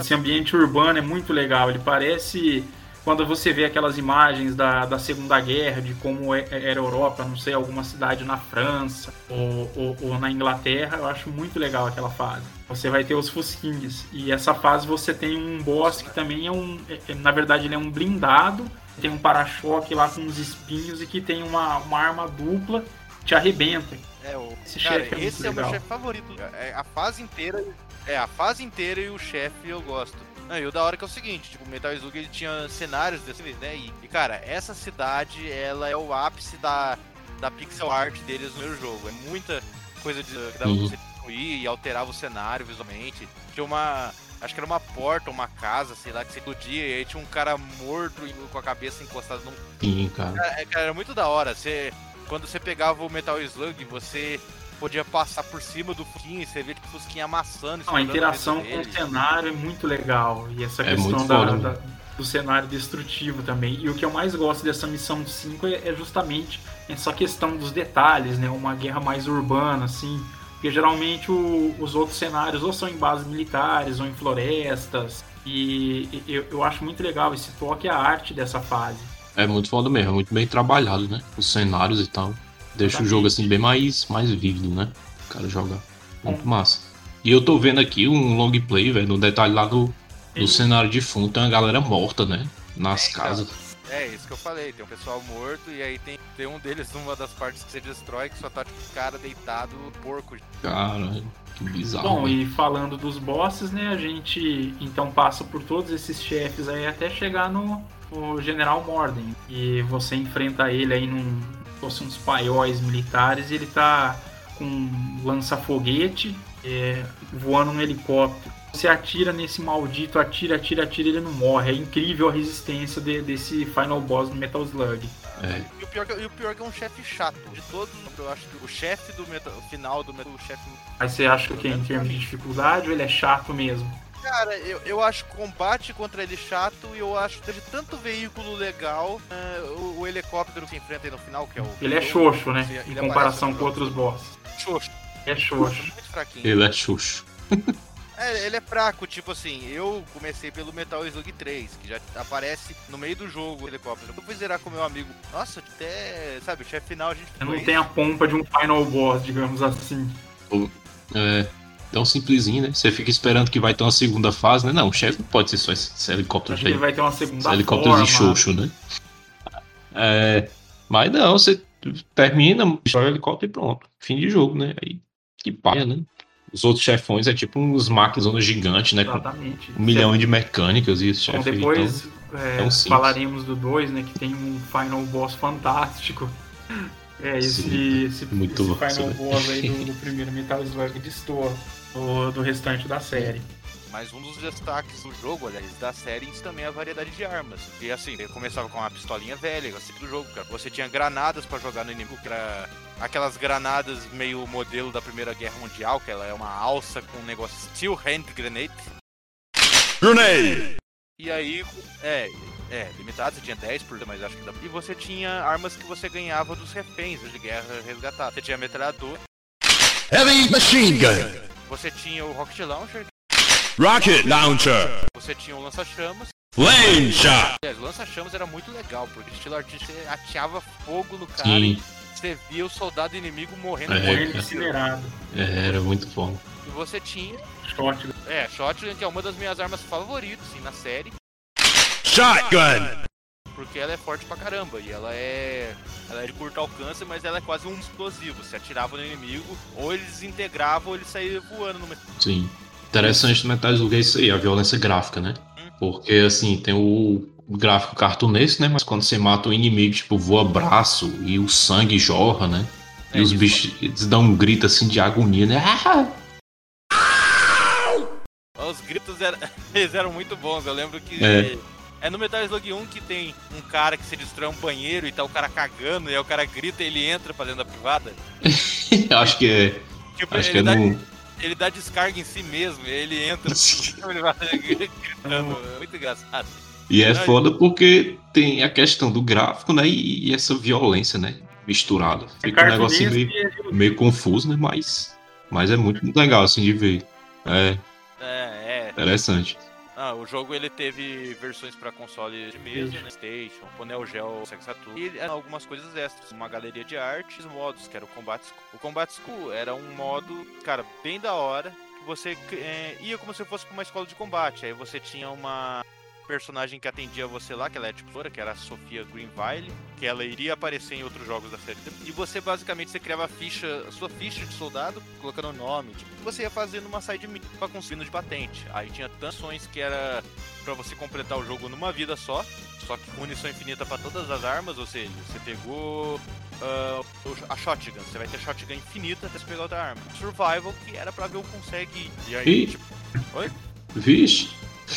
Esse ambiente urbano é muito legal. Ele parece quando você vê aquelas imagens da, da Segunda Guerra, de como é, é, era a Europa, não sei, alguma cidade na França ou, ou, ou, na Inglaterra, eu acho muito legal aquela fase. Você vai ter os Fusquinhas. E essa fase você tem um boss que também é um. É, na verdade, ele é um blindado, tem um para-choque lá com uns espinhos e que tem uma, uma arma dupla que te arrebenta. É, o... Esse Cara, chefe é esse é o meu chefe favorito. É, a fase inteira. É, a fase inteira e o chefe eu gosto. Não, e o da hora que é o seguinte, tipo, o Metal Slug ele tinha cenários desse né? E, e, cara, essa cidade, ela é o ápice da, da pixel art deles no meu jogo. É muita coisa de, que dá pra uhum. você destruir e alterava o cenário visualmente. Tinha uma. Acho que era uma porta, uma casa, sei lá, que você explodia e aí tinha um cara morto com a cabeça encostada num. Sim, cara. Cara, é, cara era muito da hora. Você, quando você pegava o Metal Slug, você podia passar por cima do Fusquinha e você vê que o Fusquinha amassando. Não, a interação com o cenário é muito legal. E essa é questão da, da, do cenário destrutivo também. E o que eu mais gosto dessa missão 5 é, é justamente essa questão dos detalhes, né? Uma guerra mais urbana, assim. Porque geralmente o, os outros cenários ou são em bases militares ou em florestas. E eu, eu acho muito legal esse toque a arte dessa fase. É muito foda mesmo, é muito bem trabalhado, né? Os cenários e tal. Deixa o jogo assim bem mais, mais vívido, né? O cara joga muito é. massa. E eu tô vendo aqui um long play, velho, no detalhe lá do, do cenário de fundo tem uma galera morta, né? nas É, então. casas. É, isso que eu falei, tem um pessoal morto e aí tem, tem um deles numa das partes que você destrói que só tá tipo o cara deitado, porco. Cara, que bizarro. Bom, velho. e falando dos bosses, né, a gente então passa por todos esses chefes aí até chegar no, no General Morden. E você enfrenta ele aí num. Fosse uns paióis militares e ele tá com um lança-foguete é, voando num helicóptero. Você atira nesse maldito, atira, atira, atira, ele não morre. É incrível a resistência de- desse final boss do Metal Slug. É, E o pior, e o pior que é um chefe chato. De todos, eu acho que o chefe do metal, o final do metal, o chefe. Aí você acha que em termos de dificuldade ou ele é chato mesmo? Cara, eu, eu acho combate contra ele chato e eu acho que teve tanto veículo legal. é, o, o helicóptero que enfrenta aí no final, que é o. Ele é xoxo, né? Ele Em aparece comparação com outros bosses. Xoxo, É xoxo. muito fraquinho. ele é xuxo. É, ele é fraco, tipo assim, eu comecei pelo Metal Slug 3, que já aparece no meio do jogo o helicóptero. Eu fui zerar com meu amigo. Nossa, até, sabe, o chefe final a gente Não tem a pompa de um final boss, digamos assim. É, tão simplesinho, né? Você fica esperando que vai ter uma segunda fase, né? Não, o chefe não pode ser só esse, esse helicóptero Acho que ele aí. vai ter uma segunda helicópteros de forma. xoxo, né? É, mas não, você termina, destrói o helicóptero e pronto. Fim de jogo, né? Aí que paia, né? Os outros chefões é tipo uns máquinas gigantes, né? Com Exatamente. um milhão de mecânicas e chefe aí, depois então, é, é falaremos do 2, né? Que tem um final boss fantástico. É, esse, Sim, esse, muito esse massa, final né? boss aí do, do primeiro Metal Slug destoa do, do restante da série. Mas um dos destaques do jogo, aliás, da série isso também é a variedade de armas. E assim, eu começava com uma pistolinha velha, assim do jogo, cara. Você tinha granadas pra jogar no inimigo, que era aquelas granadas meio modelo da Primeira Guerra Mundial, que ela é uma alça com um negócio Steel Hand Grenade. Grenade! E aí, é, é, limitado, você tinha 10 por mas acho que dá. E você tinha armas que você ganhava dos reféns de guerra resgatados. Você tinha metralhador, Heavy machine gun! Você tinha o Rocket Launcher, Rocket launcher! você tinha o lança-chamas. Flame shot! Aliás, o lança-chamas era muito legal, porque estilo artístico ateava fogo no cara Sim. e você via o soldado inimigo morrendo. É, Morrendo incinerado. é, era muito bom. E você tinha, Shotgun. é, Shotgun, que é uma das minhas armas favoritas, assim, na série, Shotgun! Porque ela é forte pra caramba, e ela é... Ela é de curto alcance, mas ela é quase um explosivo. Você atirava no inimigo, ou ele desintegrava, ou ele saía voando no meio. Sim. Interessante do Metal Slug é isso aí, a violência gráfica, né? Porque, assim, tem o gráfico cartunesco, né? Mas quando você mata o inimigo, tipo, voa braço e o sangue jorra, né? E É, os isso. bichos eles dão um grito, assim, de agonia, né? Ah! Os gritos eram, eles eram muito bons. Eu lembro que. É. É. no Metal Slug 1 que tem um cara que se destrói um banheiro e tá o cara cagando, e aí o cara grita e ele entra pra dentro da privada. Acho que é. Tipo, Acho que ele, é dá, no. ele dá descarga em si mesmo, e aí ele entra gritando. É muito engraçado. E é foda porque tem a questão do gráfico, né? E, e essa violência, né? Misturada. É Fica um negócio cartunesco meio, é meio confuso, né? Mas, mas é muito legal, assim, de ver. É É, é. interessante. Ah, o jogo ele teve versões pra console de mesa, né, PlayStation, o Neo Geo, Sega Saturn e algumas coisas extras, uma galeria de artes, modos, que era o Combat School. O Combat School era um modo, cara, bem da hora, que você é, ia como se fosse pra uma escola de combate. Aí você tinha uma personagem que atendia você lá, que ela é tipo loura, que era a Sofia Greenville, que ela iria aparecer em outros jogos da série. E você basicamente você criava a ficha, a sua ficha de soldado, colocando o nome, tipo, você ia fazendo uma side mission pra conseguir de patente. Aí tinha tanções que era pra você completar o jogo numa vida só, só que munição infinita pra todas as armas, ou seja, você pegou o- a shotgun, você vai ter shotgun infinita até você pegar outra arma. Survival, que era pra ver o consegue. E aí, Ih. tipo, Vixe!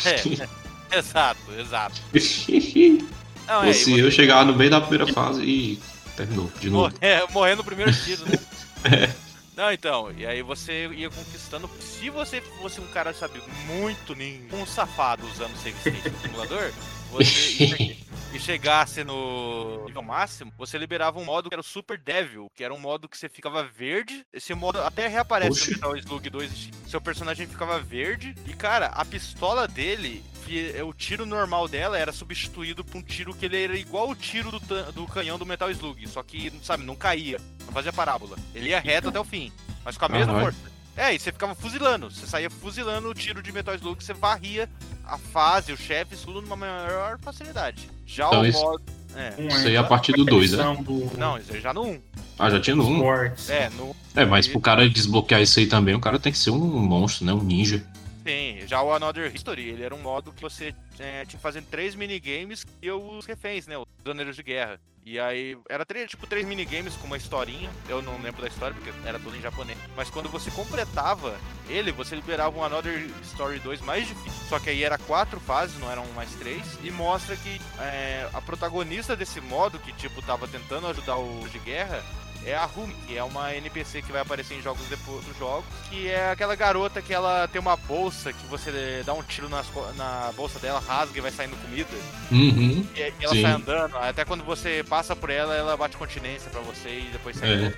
é, exato, exato. Não, é, se eu chegar no meio da primeira fase e terminou de novo. Morrer, morrer no primeiro tiro, né? Não, então, e aí você ia conquistando. Se você fosse um cara, sabe, muito ninja, um safado usando Save State no simulador, você e che- chegasse no nível máximo, você liberava um modo que era o Super Devil, que era um modo que você ficava verde. Esse modo até reaparece Oxe. no Metal Slug 2. Seu personagem ficava verde. E, cara, a pistola dele, que o tiro normal dela era substituído por um tiro que ele era igual o tiro do, do canhão do Metal Slug. Só que, sabe, não caía. Não fazia parábola. Ele ia reto até o fim. Mas com a mesma Caralho. força. É, e você ficava fuzilando. Você saía fuzilando o tiro de Metal Slug, você varria a fase, os chefes, tudo numa maior facilidade. Já Então o isso- modo. É. Um Isso aí é a partir do 2, né? versão do Não, isso aí já no 1. Ah, já tinha no 1. Sports. É, no. É, mas pro cara desbloquear isso aí também, o cara tem que ser um monstro, né? Um ninja. Tem. Já o Another History, ele era um modo que você é, tinha que fazer três minigames e os reféns, né? Os prisioneiros de guerra. E aí, era três, tipo três minigames com uma historinha. Eu não lembro da história porque era tudo em japonês. Mas quando você completava ele, você liberava um Another Story 2 mais difícil. Só que aí era quatro fases, não eram mais três. E mostra que é, a protagonista desse modo, que tipo tava tentando ajudar o de guerra, é a Rumi, que é uma NPC que vai aparecer em jogos depois dos jogos, que é aquela garota que ela tem uma bolsa que você dá um tiro nas na bolsa dela, rasga e vai saindo comida. Uhum. E ela Sim. sai andando, até quando você passa por ela, ela bate continência pra você e depois sai É. novo.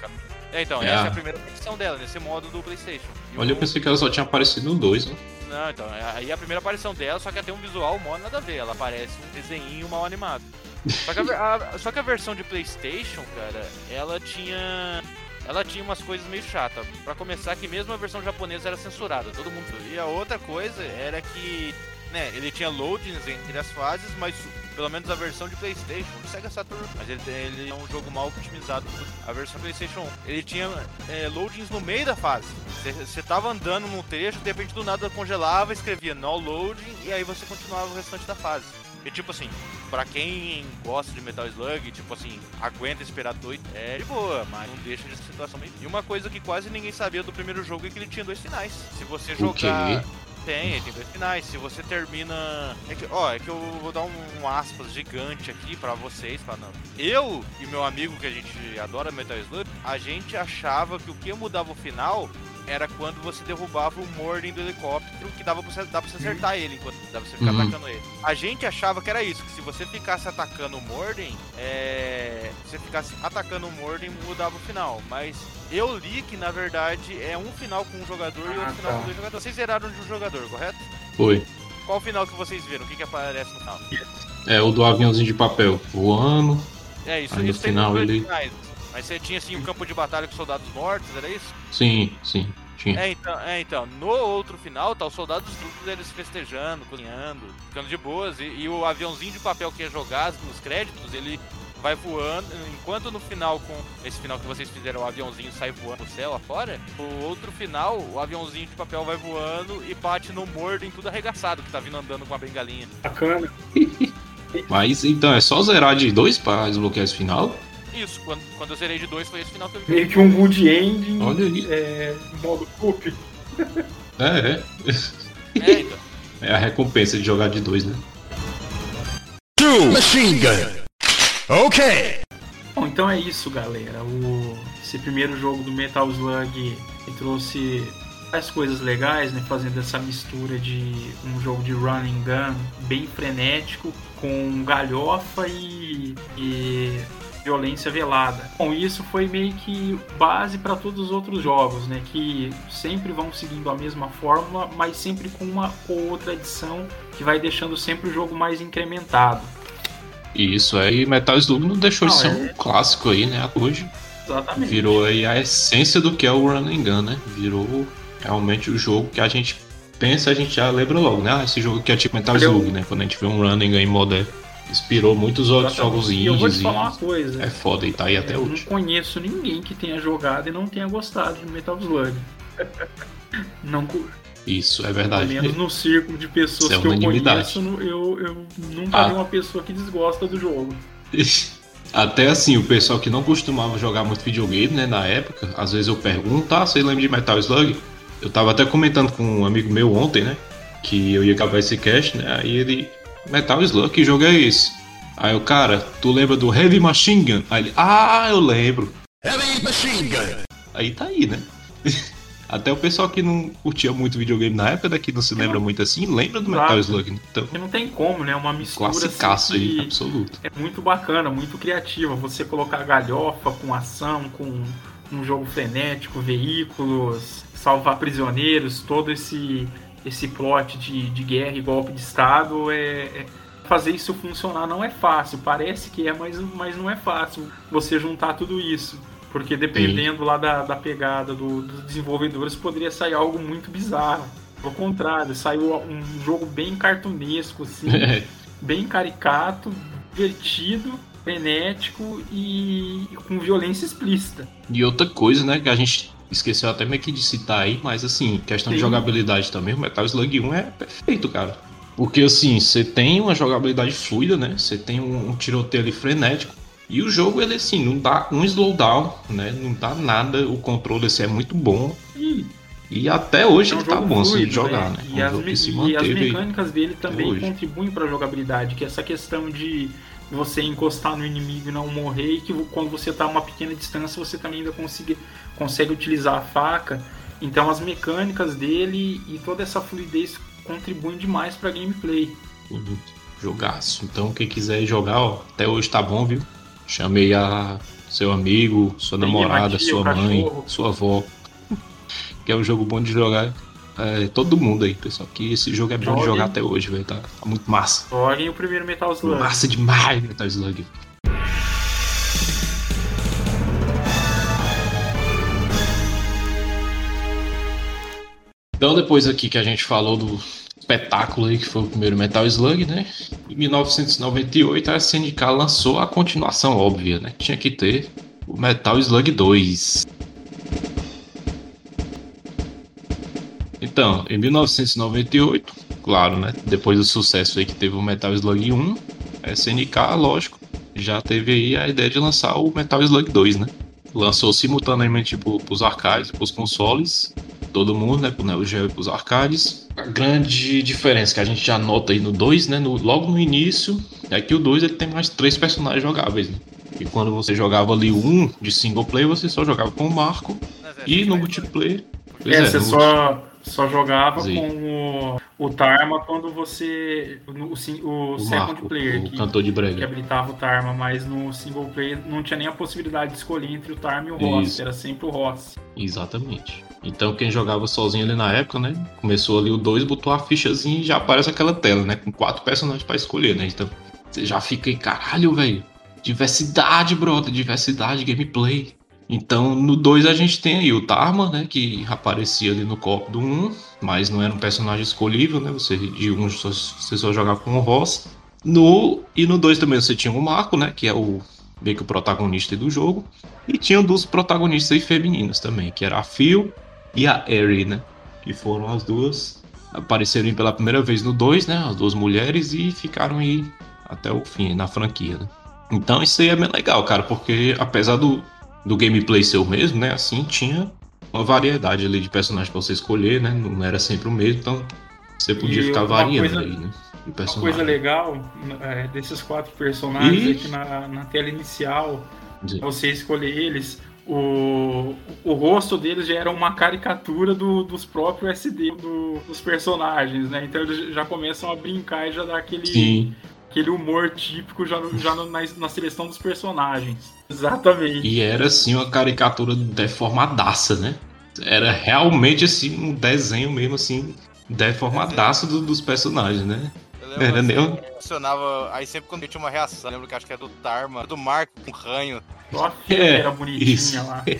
É, então, É essa é a primeira aparição dela, nesse modo do Playstation. E Olha, eu o- pensei que ela só tinha aparecido no 2, né? Não, então, aí a primeira aparição dela, só que ela tem um visual mó nada a ver, ela parece um desenhinho mal animado. Só que a, a- só que a versão de Playstation, cara, ela tinha. Ela tinha umas coisas meio chatas. Pra começar, que mesmo a versão japonesa era censurada, todo mundo. E a outra coisa era que, né, ele tinha loadings entre as fases, mas pelo menos a versão de PlayStation, do Sega Saturn, mas ele, ele é um jogo mal otimizado. A versão PlayStation 1, ele tinha é, loadings no meio da fase. Você tava andando num trecho, de repente do nada congelava, escrevia no loading e aí você continuava o restante da fase. E tipo assim, pra quem gosta de Metal Slug, tipo assim, aguenta esperar dois, é de boa, mas não deixa de ser situação meio. E uma coisa que quase ninguém sabia do primeiro jogo é que ele tinha dois finais. Se você jogar. Tem, ele tem dois finais. Se você termina. É que, ó, é que eu vou dar um, um aspas gigante aqui pra vocês, pra não. Eu e meu amigo que a gente adora Metal Slug, a gente achava que o que mudava o final era quando você derrubava o Morden do helicóptero, que dava pra você, dava pra você acertar ele enquanto dava pra você ficar Uhum. atacando ele. A gente achava que era isso, que se você ficasse atacando o Morden, é. Se você ficasse atacando o Morden, mudava o final. Mas eu li que na verdade é um final com um jogador e Ah, outro final tá. com dois jogadores. Vocês zeraram de um jogador, correto? Foi. Qual o final que vocês viram? O que, que aparece no final? É o do aviãozinho de papel voando. É isso, Aí no isso tem final ele- finais. Mas você tinha assim um campo de batalha com soldados mortos, era isso? Sim, sim, tinha. É então, é, então, no outro final, tá os soldados todos eles festejando, cozinhando, ficando de boas, e, e o aviãozinho de papel que é jogado nos créditos, ele vai voando, enquanto no final, com esse final que vocês fizeram, o aviãozinho sai voando no céu afora, o outro final, o aviãozinho de papel vai voando e bate no Morden tudo arregaçado, que tá vindo andando com a bengalinha. Bacana. Mas então é só zerar de dois pra desbloquear esse final? Isso, quando, quando eu zerei de dois, foi esse final que eu vi. Meio que um good ending. Olha aí. É, modo loop. É, é. É, então. É a recompensa de jogar de dois, né? Two machine gun. Okay. Bom, então é isso, galera. O, esse primeiro jogo do Metal Slug que trouxe várias coisas legais, né? Fazendo essa mistura de um jogo de running gun bem frenético com galhofa e, e violência velada. Bom, isso foi meio que base para todos os outros jogos, né? Que sempre vão seguindo a mesma fórmula, mas sempre com uma ou outra adição que vai deixando sempre o jogo mais incrementado. Isso aí, Metal Slug não deixou de Não, ser é- um clássico aí, né? Hoje Exatamente. virou aí a essência do que é o Run and Gun, né? Virou realmente o jogo que a gente pensa, a gente já lembra logo, né? Ah, esse jogo aqui é tipo Metal Slug, né? Quando a gente vê um Run and Gun em moderno. Inspirou muitos outros jogos E eu vou te indies falar uma coisa. é foda e tá aí até eu hoje. não conheço ninguém que tenha jogado e não tenha gostado de Metal Slug. Não, Isso, é pelo verdade. menos no círculo de pessoas é que eu conheço, eu, eu nunca Ah. vi uma pessoa que desgosta do jogo. Até assim, o pessoal que não costumava jogar muito videogame, né, na época, às vezes eu pergunto, ah, você lembra de Metal Slug? Eu tava até comentando com um amigo meu ontem, né, que eu ia gravar esse cast, né, aí ele, Metal Slug, que jogo é esse? Aí o cara, tu lembra do Heavy Machine Gun? Aí ele, ah, eu lembro. Heavy machine gun. Aí tá aí, né? Até o pessoal que não curtia muito videogame na época, daqui não se lembra muito assim, lembra do Metal Exato. Slug, né? Então, Porque não tem como, né? Uma mistura classicaço assim, aí, absoluto. é muito bacana, muito criativa. Você colocar galhofa com ação, com um jogo frenético, veículos, salvar prisioneiros, todo esse esse plot de, de guerra e golpe de estado é, é- fazer isso funcionar não é fácil. Parece que é, mas, mas não é fácil você juntar tudo isso. Porque dependendo lá da, da pegada do- dos desenvolvedores, poderia sair algo muito bizarro. Ao contrário, saiu um jogo bem cartunesco, assim, bem caricato, divertido, frenético e com violência explícita. E outra coisa, né, que a gente esqueceu até meio que de citar aí, mas assim, questão Sim. de jogabilidade também, o Metal Slug 1 é perfeito, cara. Porque assim, você tem uma jogabilidade fluida, né? Você tem um, um tiroteio ali frenético. E o jogo, ele assim, não dá um slowdown, né? Não dá nada, o controle assim, é muito bom. E, e até hoje é um ele tá bom assim, de jogar, né? né? E, um as, e as mecânicas dele também contribuem para a jogabilidade, que é essa questão de você encostar no inimigo e não morrer, e que quando você está a uma pequena distância, você também ainda consegue, consegue utilizar a faca. Então as mecânicas dele e toda essa fluidez contribuem demais para gameplay. Uhum. Jogaço. Então quem quiser jogar, ó, até hoje tá bom, viu? Chamei a seu amigo, sua Tem namorada, sua mãe, cachorro. sua avó. que é um jogo bom de jogar. É, todo mundo aí, pessoal, que esse jogo é bom de jogar até hoje, velho. Tá, tá, muito massa. Joguem o primeiro Metal Slug. Massa demais, Metal Slug. Então, depois aqui que a gente falou do espetáculo aí que foi o primeiro Metal Slug, né? Em 1998 a SNK lançou a continuação óbvia, né? Tinha que ter o Metal Slug 2. Então, em 1998, claro, né? Depois do sucesso aí que teve o Metal Slug 1, a SNK, lógico, já teve aí a ideia de lançar o Metal Slug 2, né? Lançou simultaneamente tipo, pros arcades, pros consoles, todo mundo, né? Pro Neo Geo e pros arcades. A grande diferença que a gente já nota aí no 2, né? No, logo no início, é que o 2 ele tem mais três personagens jogáveis, né? E quando você jogava ali um de single player, você só jogava com o Marco. E no multiplayer. É, é, você no só só jogava Sim. com o, o Tarma quando você. No, o, o, second Marco, player. O que, cantor de brega. Que habilitava o Tarma, mas no single player não tinha nem a possibilidade de escolher entre o Tarma e o Ross. Era sempre o Ross. Exatamente. Então quem jogava sozinho ali na época, né? Começou ali o 2, botou a fichazinha e já aparece aquela tela, né? Com quatro personagens para escolher, né? Então você já fica aí, caralho, velho. Diversidade, brother. Diversidade, gameplay. Então, no 2 a gente tem aí o Tarma, né, que aparecia ali no copo do 1, um, mas não era um personagem escolhível, né, você de um você só jogava com o Ross. No, e no 2 também você tinha o Marco, né, que é o meio que o protagonista do jogo, e tinha duas protagonistas femininas também, que era a Phil e a Eri, né, que foram as duas apareceram pela primeira vez no 2, né, as duas mulheres e ficaram aí até o fim na franquia, né? Então isso aí é bem legal, cara, porque apesar do, do gameplay ser o mesmo, né? Assim, tinha uma variedade ali de personagens para você escolher, né? Não era sempre o mesmo, então você podia e ficar variando coisa, aí, né? Uma coisa legal é, desses quatro personagens e... é que na, na tela inicial, Sim. você escolher eles, o, o rosto deles já era uma caricatura do, dos próprios SD do, dos personagens, né? Então eles já começam a brincar e já dá aquele, Sim aquele humor típico já, já na, na seleção dos personagens. Exatamente. E era assim uma caricatura deformadaça, né? Era realmente assim um desenho mesmo assim deformadaço do, dos personagens, né? Era assim, nem... funcionava aí sempre quando tinha uma reação, lembro que acho que é do Tarma, do Marco com ranho. Nossa, é, era bonitinha isso. lá.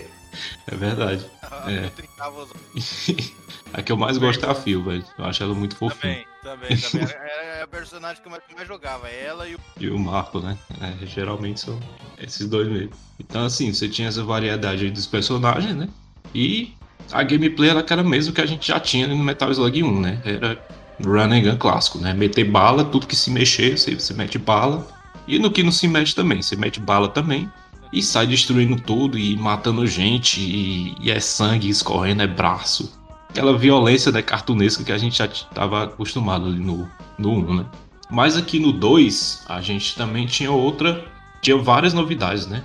É verdade. é. a que eu mais gosto é a Phil, velho. Eu acho ela muito fofinha. Também, também, também. Era, a personagem que eu mais, jogava, ela e o. E o Marco, né? É, geralmente são esses dois mesmo. Então, assim, você tinha essa variedade dos personagens, né? E a gameplay era aquela mesmo que a gente já tinha no Metal Slug 1, né? Era run and gun clássico, né? Meter bala, tudo que se mexer, você, você mete bala. E no que não se mexe também, você mete bala também. E sai destruindo tudo e matando gente. E, e é sangue escorrendo, é braço aquela violência né, cartunesca que a gente já estava acostumado ali no, no 1, né? Mas aqui no 2, a gente também tinha outra. Tinha várias novidades, né?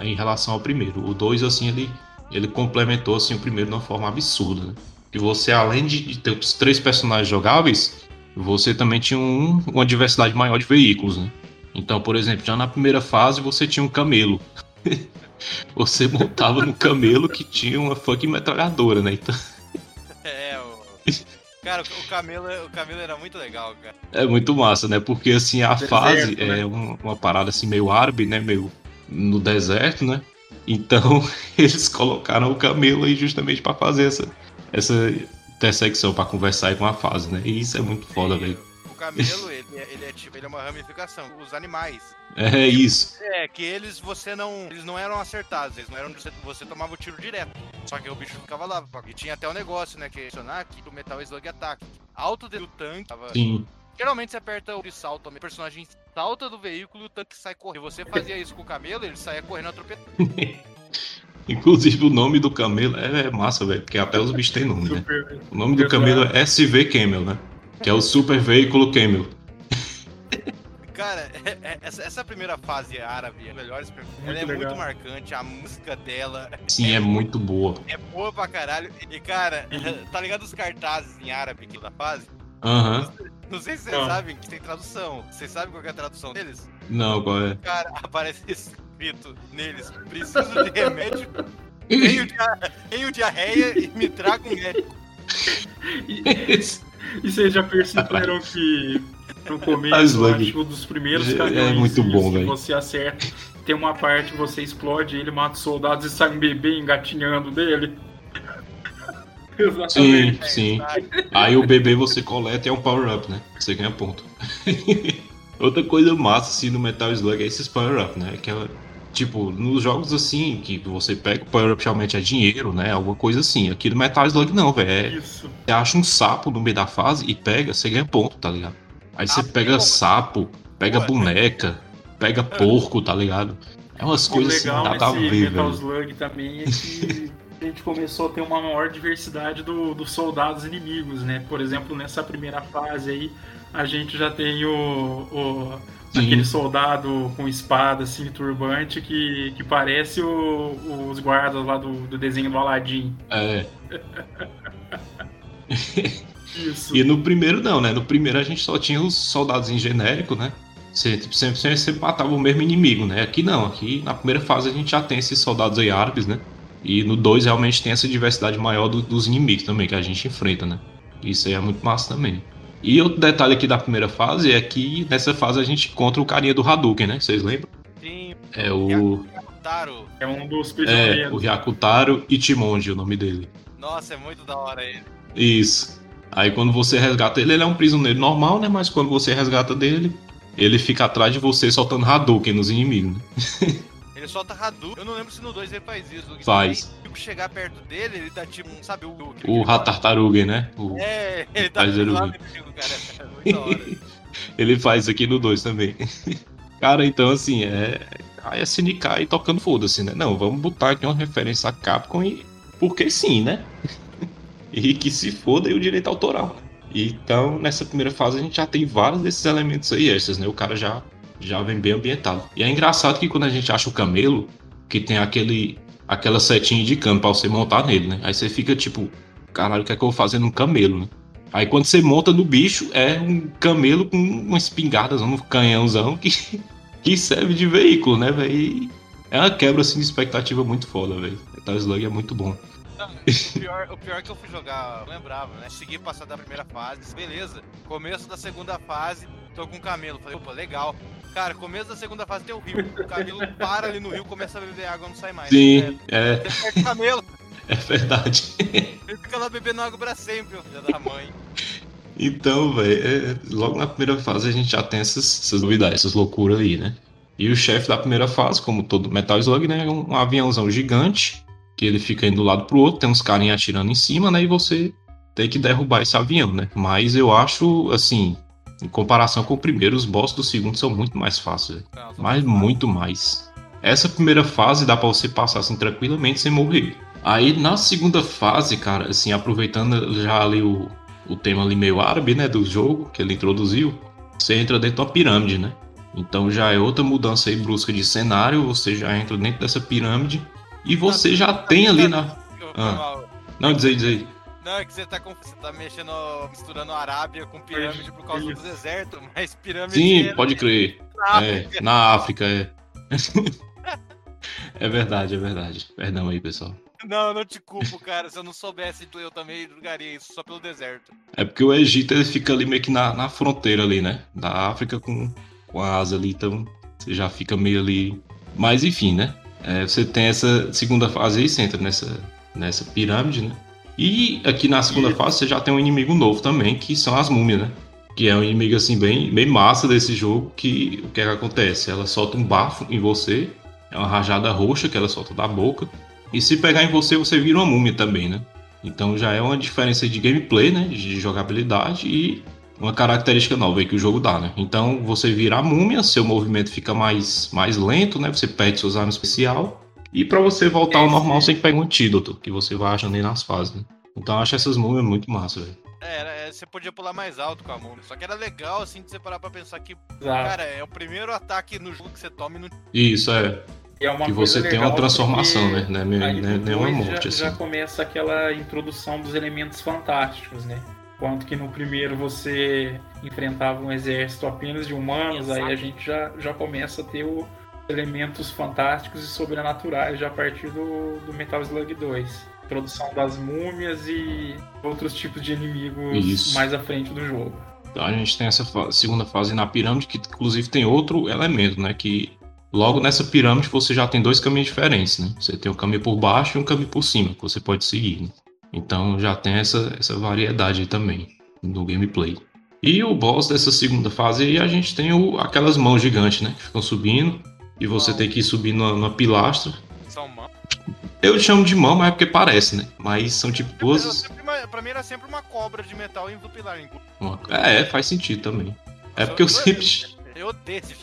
É, em relação ao primeiro. O 2, assim, ele, ele complementou assim, o primeiro de uma forma absurda. Né? E você, além de ter os três personagens jogáveis, você também tinha um, uma diversidade maior de veículos, né? Então, por exemplo, já na primeira fase você tinha um camelo. você montava no camelo que tinha uma fucking metralhadora, né? Então, Cara, o camelo, o camelo era muito legal, cara. É muito massa, né? Porque assim, a deserto, fase né? é uma, uma, parada assim meio árabe, né? Meio no deserto, né? Então eles colocaram o camelo aí justamente para fazer essa, essa intersecção pra conversar aí com a fase, né? E isso é muito foda, velho. O camelo, ele, é- ele é tipo, ele é uma ramificação. Os animais. É isso. É, que eles você não. Eles não eram acertados, eles não eram. Você, você tomava o tiro direto. Só que o bicho ficava lá. E tinha até o negócio, né? Que é adicionar que o Metal Slug ataque. Alto do tanque. Tava, Sim. Geralmente você aperta o de salto, o personagem salta do veículo e o tanque sai correndo. Se você fazia isso com o camelo, ele saía correndo atropelando. Inclusive o nome do camelo é massa, velho, porque até os bichos têm nome, né? O nome do camelo é SV Camel, né? Que é o Super Veículo Camel. Cara, é- é- essa, primeira fase árabe, a melhor, ela é legal. muito marcante, a música dela Sim, é muito boa. é boa pra caralho. E cara, tá ligado os cartazes em árabe aqui da fase? Aham. Não sei se vocês Ah. sabem que tem tradução. Vocês sabem qual é a tradução deles? Não, qual é? Cara, aparece escrito neles: preciso de remédio, tenho, dia, tenho diarreia e me traga um médico. E, vocês já perceberam que no começo, acho um dos primeiros É canhões muito bom, que velho. você acerta, tem uma parte, você explode ele, mata os soldados e sai um bebê engatinhando dele. Sim, Exatamente. sim. Aí o bebê você coleta e é um power-up, né? Você ganha ponto. Outra coisa massa, assim, no Metal Slug é esses power-up, né? Que é, tipo, nos jogos assim, que você pega o power-up realmente é dinheiro, né? Alguma coisa assim. Aqui no Metal Slug não, velho. É, Isso. Você acha um sapo no meio da fase e pega, você ganha ponto, tá ligado? Aí você Ah, pega pô. sapo, pega Pô, é. boneca, pega porco, tá ligado? É umas O coisas assim, legal nada a nesse ver, Metal velho. Slug também é que a gente começou a ter uma maior diversidade do- dos soldados inimigos, né? Por exemplo, nessa primeira fase aí, a gente já tem o, o- Sim. aquele soldado com espada, assim, turbante, que, que parece o- os guardas lá do, do desenho do Aladdin. É. Isso. E no primeiro não, né? No primeiro a gente só tinha os soldados em genérico, né? Você tipo, sempre, sempre, sempre matava o mesmo inimigo, né? Aqui não, aqui na primeira fase a gente já tem esses soldados aí árabes, né? E no 2 realmente tem essa diversidade maior do- dos inimigos também que a gente enfrenta, né? Isso aí é muito massa também. E outro detalhe aqui da primeira fase é que nessa fase a gente encontra o carinha do Hadouken, né? Vocês lembram? Sim, É o. Taro. É um dos É, prisioneiros. o Hyakutaro Ichimonji, o nome dele. Nossa, é muito da hora ele. Isso. Aí quando você resgata ele, ele é um prisioneiro normal, né? Mas quando você resgata dele, ele fica atrás de você soltando Hadouken nos inimigos, né? Ele solta Hadouken. Eu não lembro se no 2 ele faz isso. Faz. Se eu chegar perto dele, ele dá tipo, um, sabe, o... O Ratartaruga, né? O- É, ele tá Faz inimigo, cara. É muito da hora. Ele faz aqui no 2 também. Cara, então assim, é. Aí é SNK e tocando foda-se, né? Não, vamos botar aqui uma referência a Capcom e. Porque sim, né? e que se foda aí o direito autoral. Então, nessa primeira fase, a gente já tem vários desses elementos aí extras, né? O cara já, já vem bem ambientado. E é engraçado que quando a gente acha o camelo, que tem aquele aquela setinha de cano pra você montar nele, né? Aí você fica tipo, caralho, o que é que eu vou fazer num camelo, né? Aí quando você monta no bicho, é um camelo com uma espingarda, um canhãozão que, que serve de veículo, né, velho? É uma quebra assim de expectativa muito foda, velho. Metal Slug é muito bom. O pior, o pior que eu fui jogar, eu lembrava, né? Consegui passar da primeira fase, beleza. Começo da segunda fase, tô com o camelo. Falei, opa, legal. Cara, começo da segunda fase tem o rio. O camelo para ali no rio, começa a beber água, não sai mais. Sim, é, É, o camelo, é verdade. ele fica lá bebendo água pra sempre, ó, filha da mãe. Então, velho, é, logo na primeira fase a gente já tem essas, essas novidades, essas loucuras aí, né? E o chefe da primeira fase, como todo Metal Slug, né? É um, um aviãozão gigante, que ele fica indo do lado pro outro, tem uns carinhas atirando em cima, né? E você tem que derrubar esse avião, né? Mas eu acho, assim, em comparação com o primeiro, os bosses do segundo são muito mais fáceis. Não, Mas muito mais. Essa primeira fase dá pra você passar assim tranquilamente sem morrer. Aí na segunda fase, cara, assim, aproveitando já ali o, o tema ali meio árabe, né, do jogo que ele introduziu, você entra dentro da pirâmide, né? Então já é outra mudança aí brusca de cenário, você já entra dentro dessa pirâmide e você já tem ali na. Ah. Não, diz aí, diz aí. Não, é que você tá, com- você tá mexendo, misturando Arábia com pirâmide por causa do deserto, mas pirâmide Sim, é pode crer. na É, África. na África, é. É verdade, é verdade. Perdão aí, pessoal. Não, eu não te culpo, cara. Se eu não soubesse, eu também julgaria isso só pelo deserto. É porque o Egito ele fica ali meio que na, na fronteira ali, né? Da África com, com a Ásia ali, então você já fica meio ali. Mas enfim, né? É, você tem essa segunda fase aí, você entra nessa, nessa pirâmide, né? E aqui na segunda Isso. fase você já tem um inimigo novo também, que são as múmias, né? Que é um inimigo assim bem, bem massa desse jogo, que o que, é que acontece? Ela solta um bafo em você, é uma rajada roxa que ela solta da boca, e se pegar em você, você vira uma múmia também, né? Então já é uma diferença de gameplay, né? De jogabilidade e uma característica nova aí que o jogo dá, né? Então você vira a múmia, seu movimento fica mais, mais lento, né? Você perde seus armas especial. E pra você voltar ao normal, você tem que pegar um antídoto, que você vai achando aí nas fases, né? Então eu acho essas múmias muito massa, velho. É, era- é, você podia pular mais alto com a mão. Só que era legal, assim, de você parar pra pensar que, Exato. cara, é o primeiro ataque no jogo que você toma e não. Isso, é. E é uma que você tem uma transformação, né? Não é, é nenhuma morte, já, assim. já começa aquela introdução dos elementos fantásticos, né? Enquanto que no primeiro você enfrentava um exército apenas de humanos, aí a gente já, já começa a ter o elementos fantásticos e sobrenaturais já a partir do, do Metal Slug 2. Introdução das múmias e outros tipos de inimigos Isso. mais à frente do jogo. Então a gente tem essa fa- segunda fase na pirâmide, que inclusive tem outro elemento, né? Que logo nessa pirâmide você já tem dois caminhos diferentes, né? Você tem um caminho por baixo e um caminho por cima, que você pode seguir. né? Então já tem essa, essa variedade aí também no gameplay. E o boss dessa segunda fase aí, a gente tem o, aquelas mãos gigantes, né? Que ficam subindo. E você tem que ir subir numa, numa pilastra. São. Eu chamo de mão, mas é porque parece, né? Mas são tipo duas. sempre ima- Pra mim era sempre uma cobra de metal em do pilar. em- uma- É, faz sentido também. É porque eu sempre. Eu odeio esse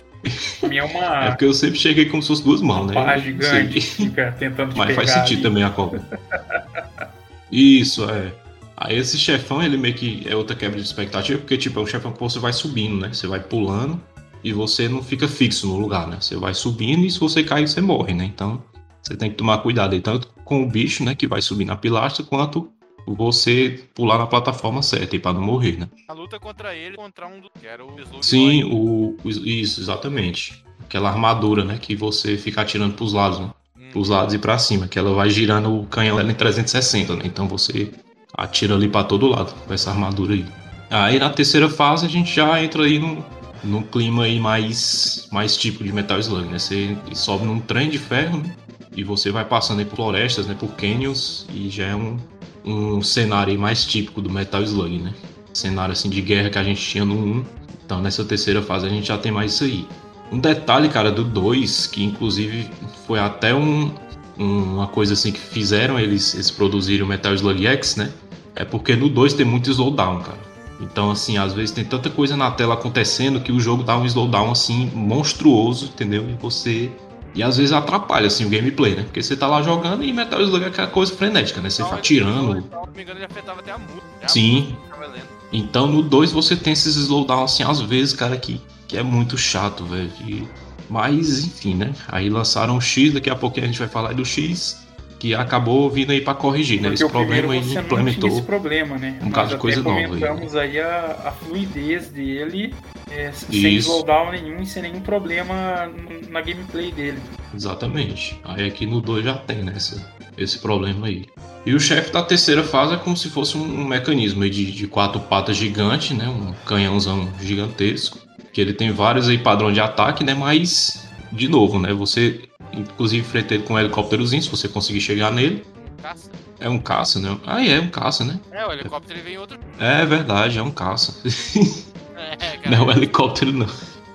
é É uma porque eu sempre cheguei como se fosse duas mãos, né? Eu gigante fica tentando te Mas faz sentido ali. também a cobra. Isso, é. Aí esse chefão, ele meio que é outra quebra de expectativa, porque tipo, é um chefão que você vai subindo, né? Você vai pulando e você não fica fixo no lugar, né? Você vai subindo e se você cair, você morre, né? Então, você tem que tomar cuidado aí, tanto com o bicho, né, que vai subir na pilastra, quanto você pular na plataforma certa aí pra não morrer, né? A luta contra ele contra um do. Que era o Slug Sim, o, isso, exatamente. Aquela armadura, né, que você fica atirando pros lados, né? Hum. pros lados e pra cima, que ela vai girando o canhão dela em 360, né? Então você atira ali pra todo lado com essa armadura aí. Aí na terceira fase a gente já entra aí num, num clima aí mais, mais tipo de Metal Slug, né? Você sobe num trem de ferro, né? E você vai passando por florestas, né? Por canyons e já é um, um cenário mais típico do Metal Slug, né? Cenário assim de guerra que a gente tinha no 1. Então nessa terceira fase a gente já tem mais isso aí. Um detalhe, cara, do 2, que inclusive foi até um- uma coisa assim que fizeram eles, eles produzirem o Metal Slug X, né? É porque no 2 tem muito slowdown, cara. Então, assim, às vezes tem tanta coisa na tela acontecendo que o jogo dá um slowdown, assim, monstruoso, entendeu? E você. E às vezes atrapalha, assim, o gameplay, né? Porque você tá lá jogando e Metal Slug é aquela coisa frenética, né? Você vai ele- atirando. Se não me engano, ele afetava até a música. A Sim. Então no 2 você tem esses slowdown assim, às vezes, cara, que, que é muito chato, velho. Mas, enfim, né? Aí lançaram o X, daqui a pouco a gente vai falar do X, que acabou vindo aí pra corrigir, né? Porque Esse problema aí implementou. esse problema, né? um caso de coisa nova aí. comentamos aí a, a fluidez dele, é, sem Isso. slowdown nenhum e sem nenhum problema na gameplay dele. Exatamente. Aí aqui no 2 já tem, né? Esse, esse problema aí. E o chefe da terceira fase é como se fosse um, um mecanismo aí de, de quatro patas gigante, né? Um canhãozão gigantesco. Que ele tem vários aí padrão de ataque, né? Mas, de novo, né? Você, inclusive, enfrenta ele com um helicópterozinho, se você conseguir chegar nele. Caça. É um caça, né? Ah, é um caça, né? É, o helicóptero ele vem em outro. É verdade, é um caça. É, cara. Não é um helicóptero, não.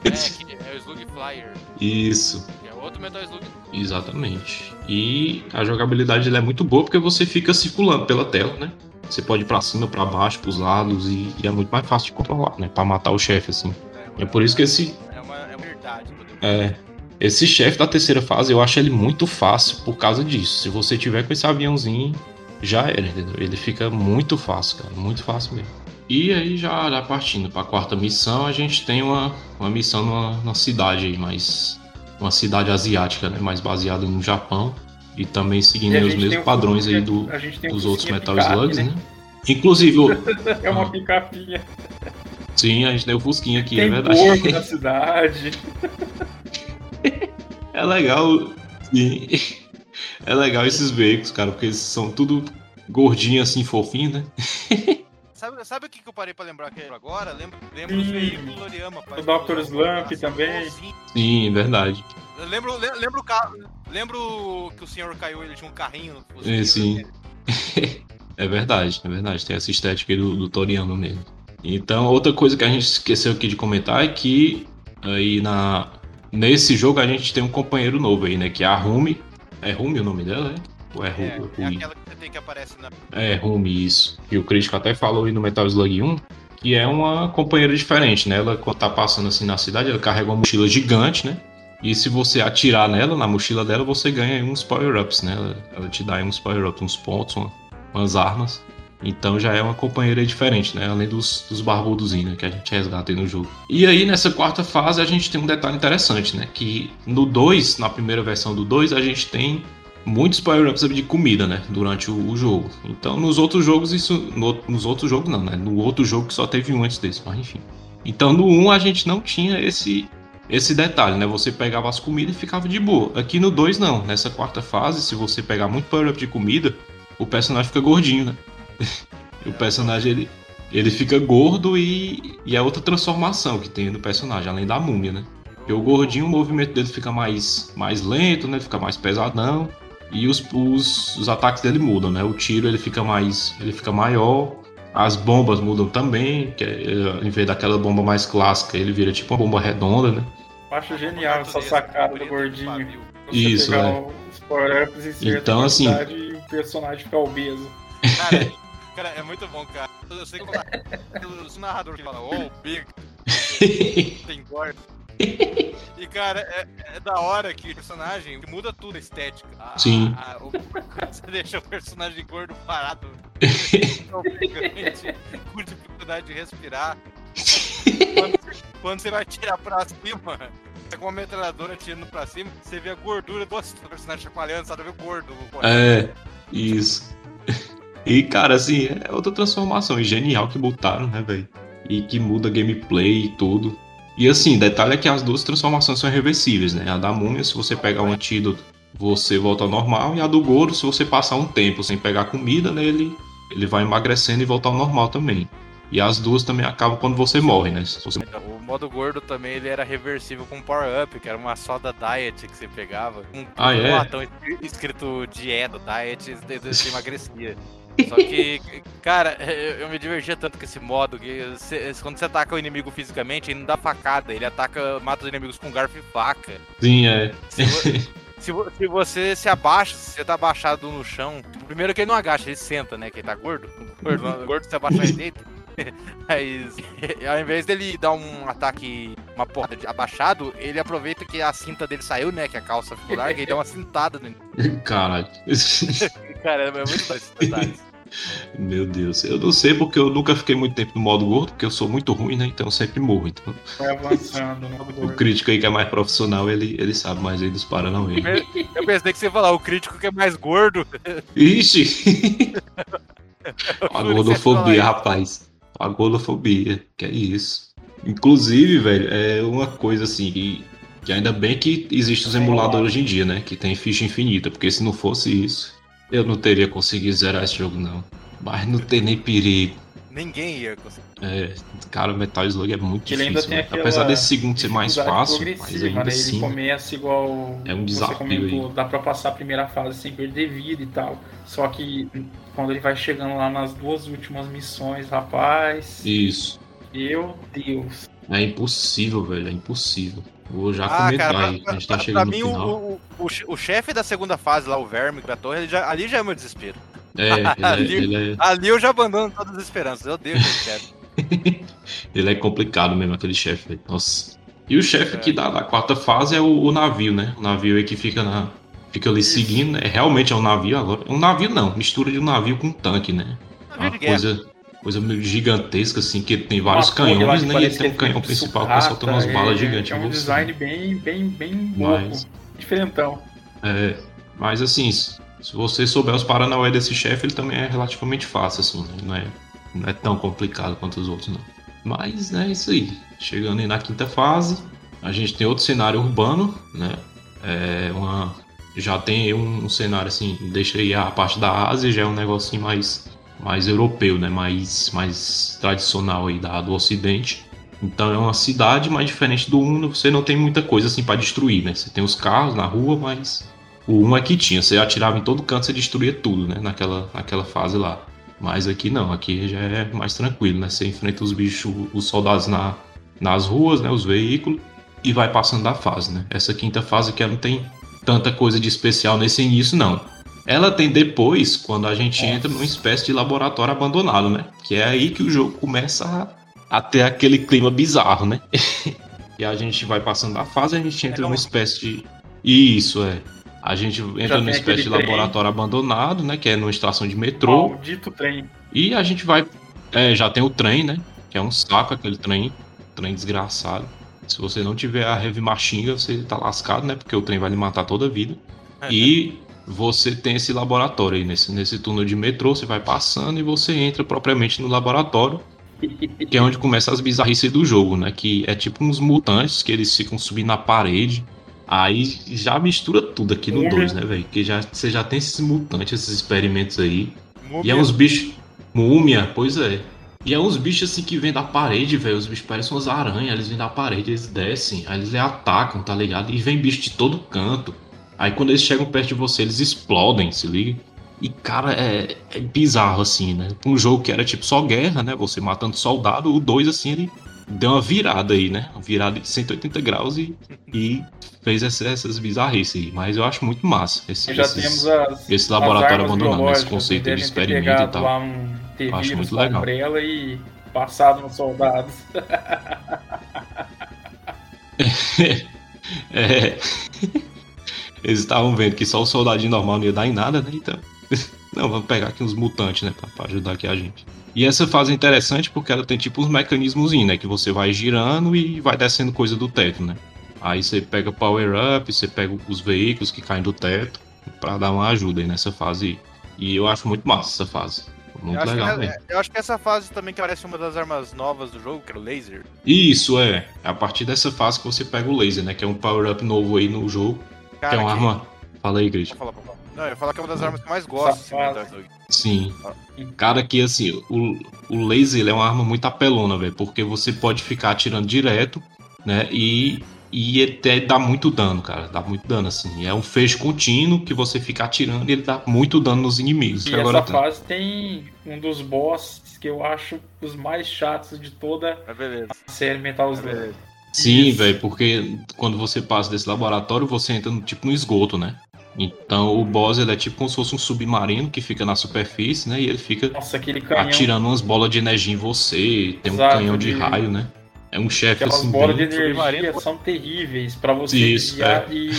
É, que é o Slug Flyer. Isso. Que é outro Metal Slug. Exatamente. E a jogabilidade é muito boa porque você fica circulando pela tela, né? Você pode ir pra cima, pra baixo, pros lados e, e é muito mais fácil de controlar, né? Pra matar o chefe, assim. É por isso que esse, É uma, é uma verdade. é, esse chefe da terceira fase eu acho ele muito fácil por causa disso. Se você tiver com esse aviãozinho, já era, entendeu? Ele fica muito fácil, cara. Muito fácil mesmo. E aí, já, já partindo pra quarta missão, a gente tem uma, uma missão numa, numa cidade aí, mais. Uma cidade asiática, né? Mais baseada no Japão. E também seguindo E a os mesmos um padrões aí Fusquinha- do, a dos outros Metal picape, Slugs, né? né? Inclusive, o- É uma Ah. picapinha. sim, a gente tem o Fusquinha aqui, Tem é verdade. porco na cidade. É legal. sim. É legal esses veículos, cara, porque eles são tudo gordinho assim, fofinho, né? Sabe, sabe o que, que eu parei pra lembrar aqui agora? Lembro, lembro dos veículos do Toriyama. O Dr. Slump também. Sim, verdade. Eu lembro, le- lembro o carro. Lembro que o senhor caiu, ele tinha um carrinho. no É, sim. É verdade, é verdade. Tem essa estética aí do, do Toriano mesmo. Então, outra coisa que a gente esqueceu aqui de comentar é que aí na, nesse jogo a gente tem um companheiro novo aí, né? Que é a Rumi. É Rumi o nome dela, é? Ou é, Rumi? É, é aquela que tem que aparece na. É, Rumi, isso. E o crítico até falou aí no Metal Slug 1 que é uma companheira diferente, né? Ela, quando tá passando assim na cidade, ela carrega uma mochila gigante, né? E se você atirar nela, na mochila dela, você ganha uns power-ups, né? Ela, ela, te dá uns power-ups, uns pontos, uma, umas armas. Então já é uma companheira diferente, né? Além dos, dos barbudos né? que a gente resgata aí no jogo. E aí, nessa quarta fase, a gente tem um detalhe interessante, né? Que no 2, na primeira versão do 2, a gente tem muitos power-ups de comida, né? Durante o, o, jogo. Então, nos outros jogos, isso. No, nos outros jogos, não, né? No outro jogo que só teve um antes desse, mas enfim. Então, no 1, a gente não tinha esse. Esse detalhe, né? Você pegava as comidas e ficava de boa. Aqui no 2, não. Nessa quarta fase, se você pegar muito power-up de comida, o personagem fica gordinho, né? o personagem ele, ele fica gordo e, e é outra transformação que tem no personagem, além da múmia, né? Porque o gordinho, o movimento dele fica mais, mais lento, né? Ele fica mais pesadão. E os, os, os ataques dele mudam, né? O tiro ele fica mais. ele fica maior. As bombas mudam também, que é, em vez daquela bomba mais clássica, ele vira tipo uma bomba redonda, né? Acho genial essa sacada do gordinho. Você Isso, né? Os power-ups então, assim, e o personagem ficar obeso. Cara, cara, é muito bom, cara. Eu sei que o narrador que fala, oh, big, tem gordo. E, cara, é, é, da hora que o personagem muda tudo a estética. A, Sim. A, o, você deixa o personagem gordo parado, com dificuldade de respirar. Quando, quando, você vai tirar pra cima, tá com uma metralhadora tirando pra cima, você vê a gordura do personagem chacoalhando, sabe? Vê o gordo. É, isso. E, cara, assim, é outra transformação genial que botaram, né, velho? E que muda gameplay e tudo. E assim, detalhe é que as duas transformações são reversíveis, né? A da múmia, se você pegar um antídoto, você volta ao normal. E a do Goro, se você passar um tempo sem pegar comida nele, ele vai emagrecendo e voltar ao normal também. E as duas também acabam quando você morre, né? Você... O modo gordo também ele era reversível com Power Up, que era uma soda diet que você pegava. Um, ah, um é? latão escrito dieta, diet, você emagrecia. Só que, cara, eu me divertia tanto com esse modo que você, quando você ataca o inimigo fisicamente, ele não dá facada, ele ataca, mata os inimigos com garfo e faca. Sim, é. Se, se, se você se abaixa, se você tá abaixado no chão, primeiro que ele não agacha, ele senta, né? Que ele tá gordo. Gordo, gordo você abaixar ele deita. Mas ao invés dele dar um ataque, uma porta de abaixado, ele aproveita que a cinta dele saiu, né? Que a calça ficou larga e dá uma cintada no. Caralho. Cara, é muito. Meu Deus, eu não sei porque eu nunca fiquei muito tempo no modo gordo, porque eu sou muito ruim, né? Então eu sempre morro. Então... Vai avançando modo gordo. O crítico aí que é mais profissional, ele, ele sabe mais aí dos Paranauê. Eu pensei que você ia falar, o crítico que é mais gordo. Ixi! A gordofobia, rapaz. A gordofobia, que é isso. Inclusive, velho, é uma coisa assim que, que ainda bem que existem os emuladores hoje em dia, né? Que tem ficha infinita, porque se não fosse isso, eu não teria conseguido zerar esse jogo, não. Mas não tem nem perigo. Ninguém ia conseguir. É, cara, o Metal Slug é muito ele difícil. Né? Apesar desse segundo ser mais fácil, mas ainda né? assim. Ele começa igual. É um desafio. Comentou, aí. dá pra passar a primeira fase sem perder vida e tal. Só que quando ele vai chegando lá nas duas últimas missões, rapaz. Isso. Meu Deus. É impossível, velho. É impossível. Vou já ah, comentar cara, aí, a gente tá chegando pra mim, no final. O, o, o, chefe da segunda fase lá, o Verme da torre, já, ali já é meu desespero. É, ele é, ali, ele é... ali eu já abandono todas as esperanças. Eu Deus, eu quero. ele é complicado mesmo, aquele chefe, Nossa. E o chefe é. que dá da quarta fase é o, o, navio, né? O navio aí que fica na. Fica ali Isso. seguindo, né? Realmente é um navio agora. Um navio não, mistura de um navio com um tanque, né? Navio uma coisa, coisa gigantesca, assim, que tem vários uma canhões, né? E tem um canhão principal que soltando umas balas é, gigantes. É um design bem, bem, bem louco, mas, diferentão. É, mas assim, se você souber os paranauê desse chefe, ele também é relativamente fácil, assim, né? não, é, não é tão complicado quanto os outros, não. Mas é isso aí. Chegando aí na quinta fase, a gente tem outro cenário urbano, né? É uma, já tem um, um cenário assim, deixa aí a parte da Ásia, já é um negocinho mais, mais europeu, né? Mais, mais tradicional aí da, do Ocidente. Então é uma cidade mais diferente do Uno, você não tem muita coisa assim para destruir, né? Você tem os carros na rua, mas o 1 é que tinha, você atirava em todo canto, você destruía tudo, né? Naquela, naquela fase lá. Mas aqui não, aqui já é mais tranquilo, né? Você enfrenta os bichos, os soldados na, nas ruas, né? Os veículos, e vai passando da fase, né? Essa quinta fase que não tem tanta coisa de especial nesse início, não. Ela tem depois, quando a gente entra numa espécie de laboratório abandonado, né? Que é aí que o jogo começa a, a ter aquele clima bizarro, né? e a gente vai passando da fase, a gente entra numa espécie de. Isso, é. A gente entra numa espécie de laboratório abandonado, né? Que é numa estação de metrô. Maldito trem. E a gente vai. É, já tem o trem, né? Que é um saco aquele trem. Trem desgraçado. Se você não tiver a Heavy Machine, você tá lascado, né? Porque o trem vai lhe matar toda a vida. E você tem esse laboratório aí, nesse, nesse túnel de metrô, você vai passando e você entra propriamente no laboratório. Que é onde começa as bizarrices do jogo, né? Que é tipo uns mutantes que eles ficam subindo na parede. Aí já mistura tudo aqui no 2, né, velho? Que já, você já tem esses mutantes, esses experimentos aí. Múmia. E é uns bichos. Múmia, pois é. E é uns bichos assim que vêm da parede, velho. Os bichos parecem umas aranhas, eles vêm da parede, eles descem, aí eles atacam, tá ligado? E vem bicho de todo canto. Aí quando eles chegam perto de você, eles explodem, se liga? E, cara, é, é bizarro, assim, né? Um jogo que era tipo só guerra, né? Você matando soldado, o 2, assim, ele deu uma virada aí, né? Uma virada de 180 graus e, e fez essas, essas bizarrices aí. Mas eu acho muito massa esse, já esses, temos as, esse laboratório abandonado, esse conceito de experimento e tal. Um eu acho muito legal. E passado nos soldados. é. Eles estavam vendo que só o soldadinho normal não ia dar em nada, né? Então. Não, vamos pegar aqui uns mutantes, né? Pra, pra, ajudar aqui a gente. E essa fase é interessante porque ela tem tipo uns mecanismos, né? Que você vai girando e vai descendo coisa do teto, né? Aí você pega power up, você pega os veículos que caem do teto para dar uma ajuda aí nessa fase. E eu acho muito massa essa fase. Muito eu legal, é, Eu acho que essa fase também que parece uma das armas novas do jogo, que era o laser. Isso, é. É a partir dessa fase que você pega o laser, né? Que é um power-up novo aí no jogo. Cara, é uma que... arma. Fala aí, Gris. Não, eu ia falar que é uma das armas que eu mais gosto. Assim, Sim. Cara, que assim, o, o laser ele é uma arma muito apelona, velho. Porque você pode ficar atirando direto, né? E, e até dá muito dano, cara. Dá muito dano, assim. É um feixe contínuo que você fica atirando e ele dá muito dano nos inimigos. E essa fase tem um dos bosses que eu acho os mais chatos de toda é a série Metal Slug. É Sim, velho, porque quando você passa desse laboratório, você entra no, tipo no esgoto, né? Então o boss ele é tipo como se fosse um submarino que fica na superfície, né? E ele fica Nossa, canhão... atirando umas bolas de energia em você, tem Exato, um canhão de raio, né? É um chefe assim. As bolas bem... de energia são terríveis para você Isso, é. e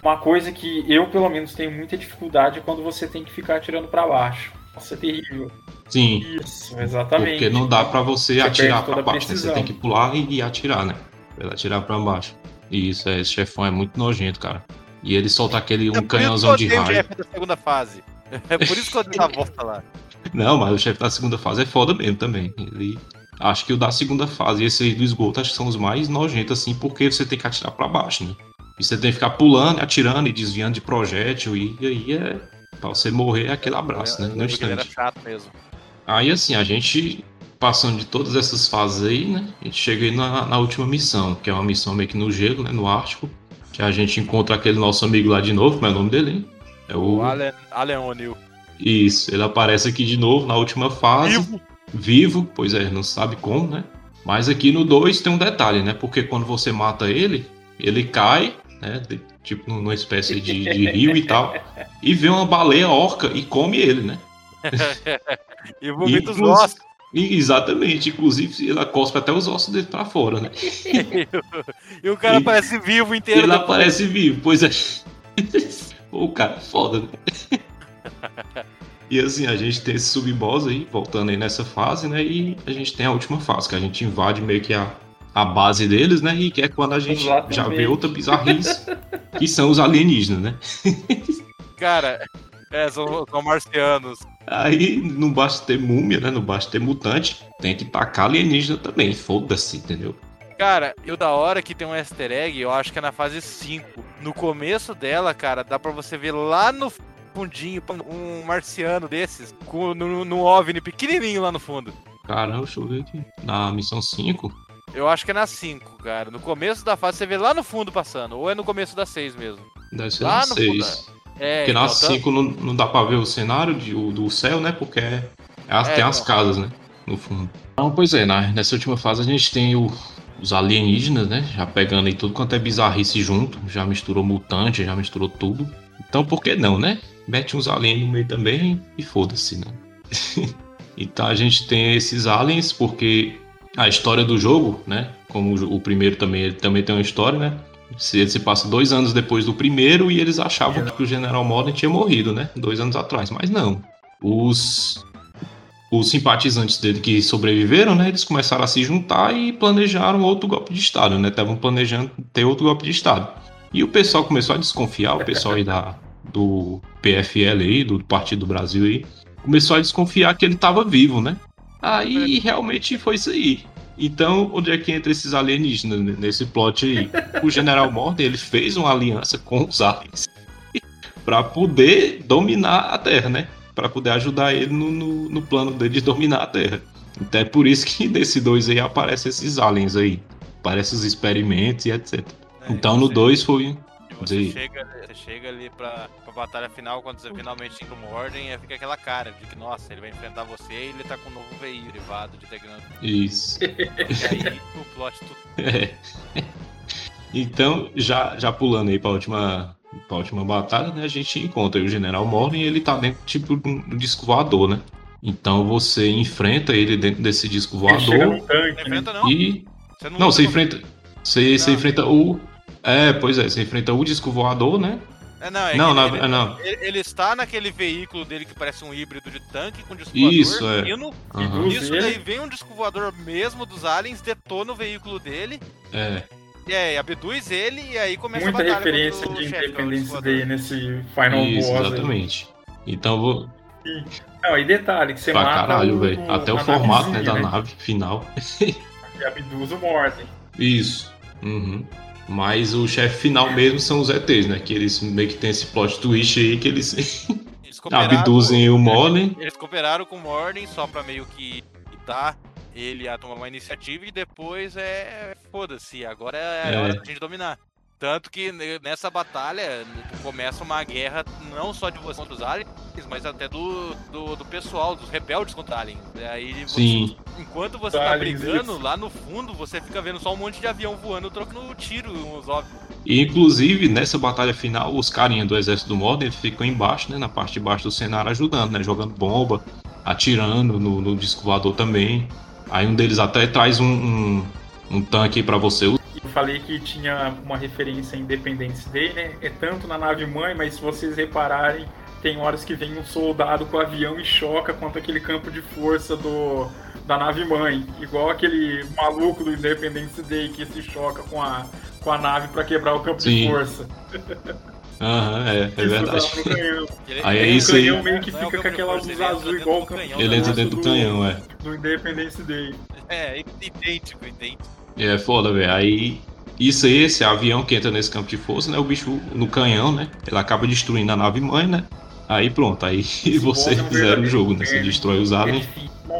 uma coisa que eu pelo menos tenho muita dificuldade é quando você tem que ficar atirando para baixo. Nossa, é terrível. Sim. Isso, exatamente. Porque não dá para você, você atirar para baixo, né? você tem que pular e atirar, né? Pra atirar para baixo. E isso, é, esse chefão é muito nojento, cara. E ele solta aquele um é canhãozão de raio. o chefe da segunda fase. É por isso que eu dei a volta lá. Não, mas o chefe da segunda fase é foda mesmo também. Ele. Acho que o da segunda fase e esse aí do esgoto acho que são os mais nojentos, assim, porque você tem que atirar para baixo, né? E você tem que ficar pulando, atirando e desviando de projétil, e aí é. Pra você morrer é aquele abraço, né? No instante. Era chato mesmo. Aí assim, a gente passando de todas essas fases aí, né? A gente chega aí na, na última missão, que é uma missão meio que no gelo, né? No Ártico que a gente encontra aquele nosso amigo lá de novo, como é o nome dele, hein? É o. o Allen, Allen O'Neill. Isso, ele aparece aqui de novo na última fase. Vivo. Vivo, pois é, não sabe como, né? Mas aqui no 2 tem um detalhe, né? Porque quando você mata ele, ele cai, né? De, tipo numa espécie de, de rio e tal. E vê uma baleia orca e come ele, né? e vomita os ossos. Exatamente, inclusive ela cospe até os ossos dele pra fora, né? e o cara e, aparece vivo inteiro. Ele aparece vivo, pois é. o cara é foda, né? E assim, a gente tem esse sub-boss aí, voltando aí nessa fase, né? E a gente tem a última fase, que a gente invade meio que a, a base deles, né? E que é quando a gente Exatamente. já vê outra bizarrice, que são os alienígenas, né? Cara, é, são, são marcianos. Aí não basta ter múmia, né? Não basta ter mutante. Tem que tacar alienígena também. Foda-se, entendeu? Cara, e o da hora que tem um easter egg, eu acho que é na fase 5. No começo dela, cara, dá pra você ver lá no fundinho um marciano desses, com, no, no OVNI pequenininho lá no fundo. Caramba, deixa eu ver aqui. Na missão 5? Eu acho que é na 5, cara. No começo da fase você vê lá no fundo passando, ou é no começo da 6 mesmo. Deve ser lá na 6. É, Porque então, na 5 não, não dá pra ver o cenário de, o, do céu, né? Porque é As, É, tem as não. casas, né? No fundo. Então, pois é, na- nessa última fase a gente tem o- os alienígenas, né? Já pegando aí tudo quanto é bizarrice junto. Já misturou mutante, já misturou tudo. Então por que não, né? Mete uns aliens no meio também e foda-se, né? então a gente tem esses aliens porque a história do jogo, né? Como o primeiro também, ele também tem uma história, né? Se ele se passa dois anos depois do primeiro e eles achavam que o General Morgan tinha morrido, né? Dois anos atrás, mas não. Os os simpatizantes dele que sobreviveram, né? Eles começaram a se juntar e planejaram outro golpe de estado, né? Estavam planejando ter outro golpe de estado. E o pessoal começou a desconfiar, o pessoal aí da, do PFL aí, do Partido do Brasil aí, começou a desconfiar que ele estava vivo, né? Aí realmente foi isso aí. Então, onde é que entra esses alienígenas nesse plot aí? O General Morgan, ele fez uma aliança com os aliens para poder dominar a Terra, né? Para poder ajudar ele no, no, no plano dele de dominar a Terra. Então é por isso que nesse 2 aí aparecem esses aliens aí. Aparecem os experimentos e etc. né? Então no você- 2 foi. Você chega, você chega ali pra, pra batalha final, quando você finalmente entra uma ordem, aí fica aquela cara de que, nossa, ele vai enfrentar você e ele tá com um novo veículo derivado de tecnologia. Isso. E aí o plot tudo. É. Então, já, já pulando aí pra última, pra última batalha, né? A gente encontra o General Morgan e ele tá dentro tipo um disco voador, né? Então você enfrenta ele dentro desse disco Ele chega voador tanque, Não né? enfrenta, não? e. Você Não, você enfrenta. Você, você Não. enfrenta o. É, pois é, você enfrenta o disco voador, né? É, não, é não, na- ele, é, não. ele, ele está naquele veículo dele que parece um híbrido de tanque com disco Isso, voador. é. Aham. Induz Isso daí vem um disco voador mesmo dos aliens, detona o veículo dele, É. e aí abduz ele, e aí começa Muita a batalha referência de é Independence Day nesse Final Isso, Boss. aí. exatamente. Então vou. Não, e detalhe, que você Pra mata caralho, velho. Até o a formato né, da nave final. E abduz o Morten. Isso. Uhum. Mas o chefe final mesmo são os ETs, né? Que eles meio que tem esse plot twist aí que eles Eles abduzem o Molly. Eles cooperaram com o Morden só pra meio que dar ele a tomar uma iniciativa e depois é. Foda-se, agora é, É. hora da gente dominar. Tanto que ne- nessa batalha começa uma guerra não só de você contra os aliens, mas até do, do, do pessoal, dos rebeldes contra aliens. Aí você- Sim. enquanto você tá aliens, brigando, isso. lá no fundo você fica vendo só um monte de avião voando, trocando tiro uns óbvios. E inclusive nessa batalha final, os carinha do exército do Modern ficam embaixo, né? Na parte de baixo do cenário ajudando, né? Jogando bomba, atirando no, no disco voador também. Aí um deles até traz um, um, um tanque pra você Eu falei que tinha uma referência a Independence Day, né? É tanto na nave mãe, mas se vocês repararem, tem horas que vem um soldado com o avião e choca contra aquele campo de força do, da nave mãe. Igual aquele maluco do Independence Day que se choca com a, com a nave pra quebrar o campo de Sim. força. Aham, é, é verdade. Ele- Aí é isso aí. O canhão meio que é fica campo com de aquela luz azul dentro igual do o campo canhão, de Ele entra dentro do canhão, é. do Independence Day. É, idêntico, idêntico. É foda, velho. Aí. Isso aí, esse avião que entra nesse campo de força, né? O bicho no canhão, né? Ele acaba destruindo a nave mãe, né? Aí pronto, aí você boss é um zera o jogo, né? Você destrói os aliens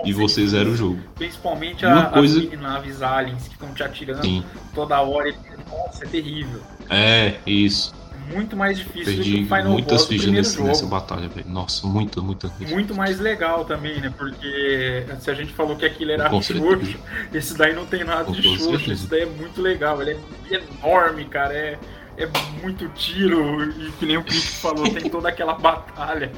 e você zera o jogo. Principalmente a, coisa- as naves aliens que estão te atirando Sim. toda hora. Nossa, é terrível. É, isso. Muito mais difícil do que Perdi o Final muitas Boss do fichas primeiro nesse- jogo. nessa batalha, velho. Nossa, muitas, muitas fichas. Muito mais legal também, né? Porque se a gente falou que aquilo era xoxo, esse daí não tem nada Com de xoxo. Esse daí é muito legal. Ele é enorme, cara. É, é muito tiro. E que nem o Pete falou, tem toda aquela batalha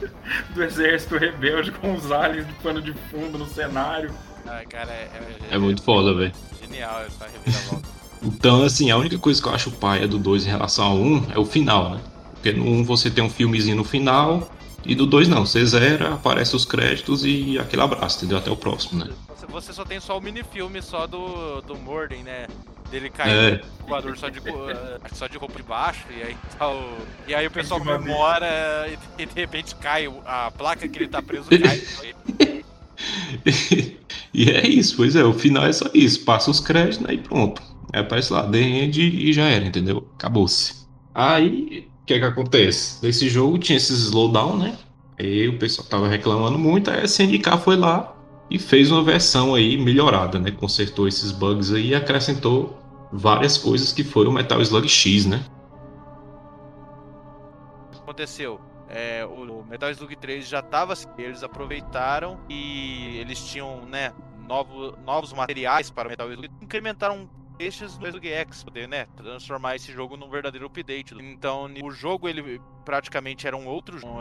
do exército rebelde com os aliens de pano de fundo no cenário. Ah, cara, é, É muito foda, velho. genial essa reviravolta. Então, assim, a única coisa que eu acho paia do 2 em relação ao 1 é o final, né? Porque no 1 você tem um filmezinho no final, e do 2 não. Você zera, aparece os créditos e aquele abraço, entendeu? Até o próximo, né? Você, só tem só o minifilme só do, do Morden, né? Dele cair É. no voador só de, só de roupa de baixo, e aí tá o. E aí o pessoal comemora e, e de repente cai a placa que ele tá preso cai. e é isso, pois é, o final é só isso. Passa os créditos, aí pronto. Aí aparece lá, The End e já era, entendeu? Acabou-se. Aí, o que é que acontece? Nesse jogo tinha esses slowdown, né? Aí o pessoal tava reclamando muito, aí a SNK foi lá e fez uma versão aí melhorada, né? Consertou esses bugs aí e acrescentou várias coisas que o Metal Slug X, né? aconteceu? É, o Metal Slug 3 já estava assim, eles aproveitaram e eles tinham, né, novo, novos materiais para o Metal Slug, incrementaram estes no Slug X, poder, né, transformar esse jogo num verdadeiro update. Então, o jogo ele praticamente era um outro jogo.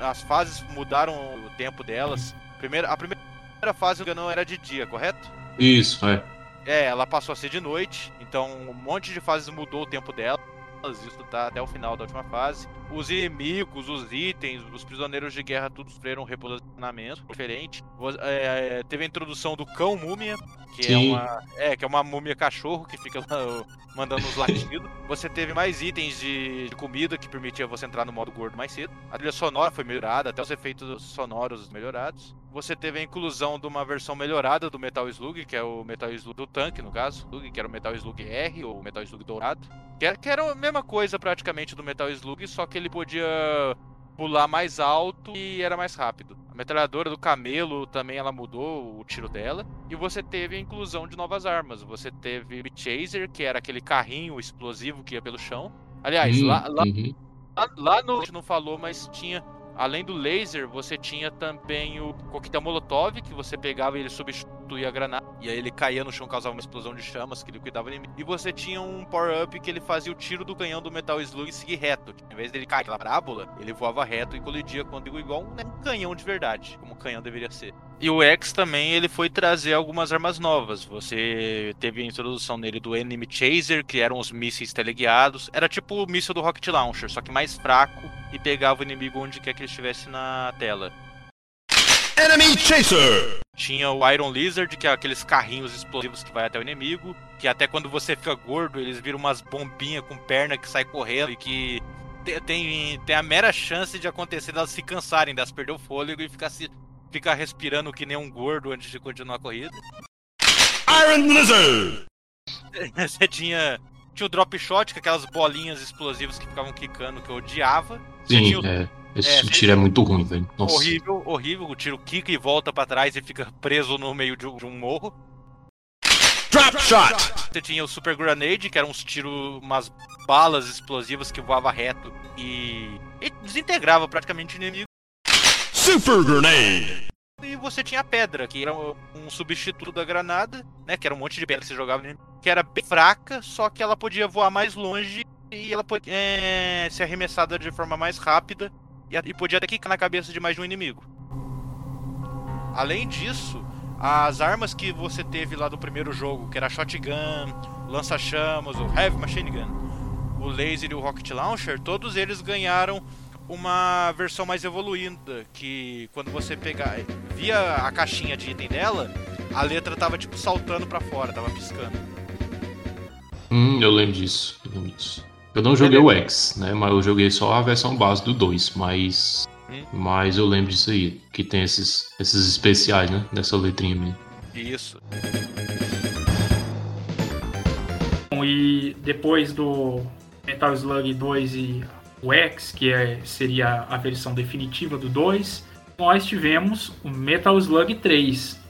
as fases mudaram o tempo delas. Primeiro, a primeira fase não era de dia, correto? Isso, é. É, ela passou a ser de noite, então um monte de fases mudou o tempo dela isso tá até o final da última fase. Os inimigos, os itens, os prisioneiros de guerra, todos sofreram um reposicionamento diferente. É, teve a introdução do cão múmia, que é Sim. é uma, é, que é uma múmia cachorro que fica lá, mandando os latidos. Você teve mais itens de, de, comida que permitia você entrar no modo gordo mais cedo. A trilha sonora foi melhorada, até os efeitos sonoros melhorados. Você teve a inclusão de uma versão melhorada do Metal Slug, que é o Metal Slug do tanque, no caso, que era o Metal Slug R ou Metal Slug dourado. Que era a mesma coisa praticamente do Metal Slug, só que ele podia pular mais alto e era mais rápido. A metralhadora do camelo também ela mudou o tiro dela. E você teve a inclusão de novas armas. Você teve o Chaser, que era aquele carrinho explosivo que ia pelo chão. Aliás, hum, lá, lá, uhum. lá, lá, no. A gente não falou, mas tinha Além do laser, você tinha também o coquetel molotov, que você pegava e ele substituía a granada. E aí ele caía no chão, causava uma explosão de chamas que liquidava o inimigo. E você tinha um power-up que ele fazia o tiro do canhão do Metal Slug seguir reto. Em vez dele cair aquela parábola, ele voava reto e colidia contigo igual um, né, um canhão de verdade, como um canhão deveria ser. E o X também ele foi trazer algumas armas novas. Você teve a introdução nele do Enemy Chaser, que eram os mísseis teleguiados. Era tipo o míssil do Rocket Launcher, só que mais fraco e pegava o inimigo onde quer que ele estivesse na tela. Enemy Chaser! Tinha o Iron Lizard, que é aqueles carrinhos explosivos que vai até o inimigo, que até quando você fica gordo, eles viram umas bombinhas com perna que sai correndo e que tem, tem a mera chance de acontecer delas se cansarem, delas perder o fôlego e ficar, se, ficar respirando que nem um gordo antes de continuar a corrida. Iron Lizard! Você tinha tinha o drop shot, com aquelas bolinhas explosivas que ficavam quicando, que eu odiava. Sim, o... é. Esse é, tiro é muito ruim, velho. Horrível, horrível. O tiro quica e volta para trás e fica preso no meio de um morro. Drop shot! Você tinha o Super Grenade, que eram uns tiros, umas balas explosivas que voava reto e, e desintegrava praticamente o inimigo. Super Grenade! E você tinha a pedra, que era um substituto da granada, né? Que era um monte de pedra que você jogava, que era bem fraca, só que ela podia voar mais longe e ela podia é, ser arremessada de forma mais rápida e, e podia até quicar na cabeça de mais de um inimigo. Além disso, as armas que você teve lá do primeiro jogo, que era shotgun, lança-chamas, o heavy machine gun, o laser e o rocket launcher, todos eles ganharam uma versão mais evoluída, que quando você pegar, via a caixinha de item dela, a letra tava tipo saltando para fora, tava piscando. Hum, eu lembro disso, eu lembro disso. Eu não joguei o X, né, mas eu joguei só a versão base do 2, mas hum? mas eu lembro disso aí, que tem esses esses especiais, né, dessa letrinha mesmo. Isso. E depois do Metal Slug 2 e o X, que é, seria a versão definitiva do 2, nós tivemos o Metal Slug 3,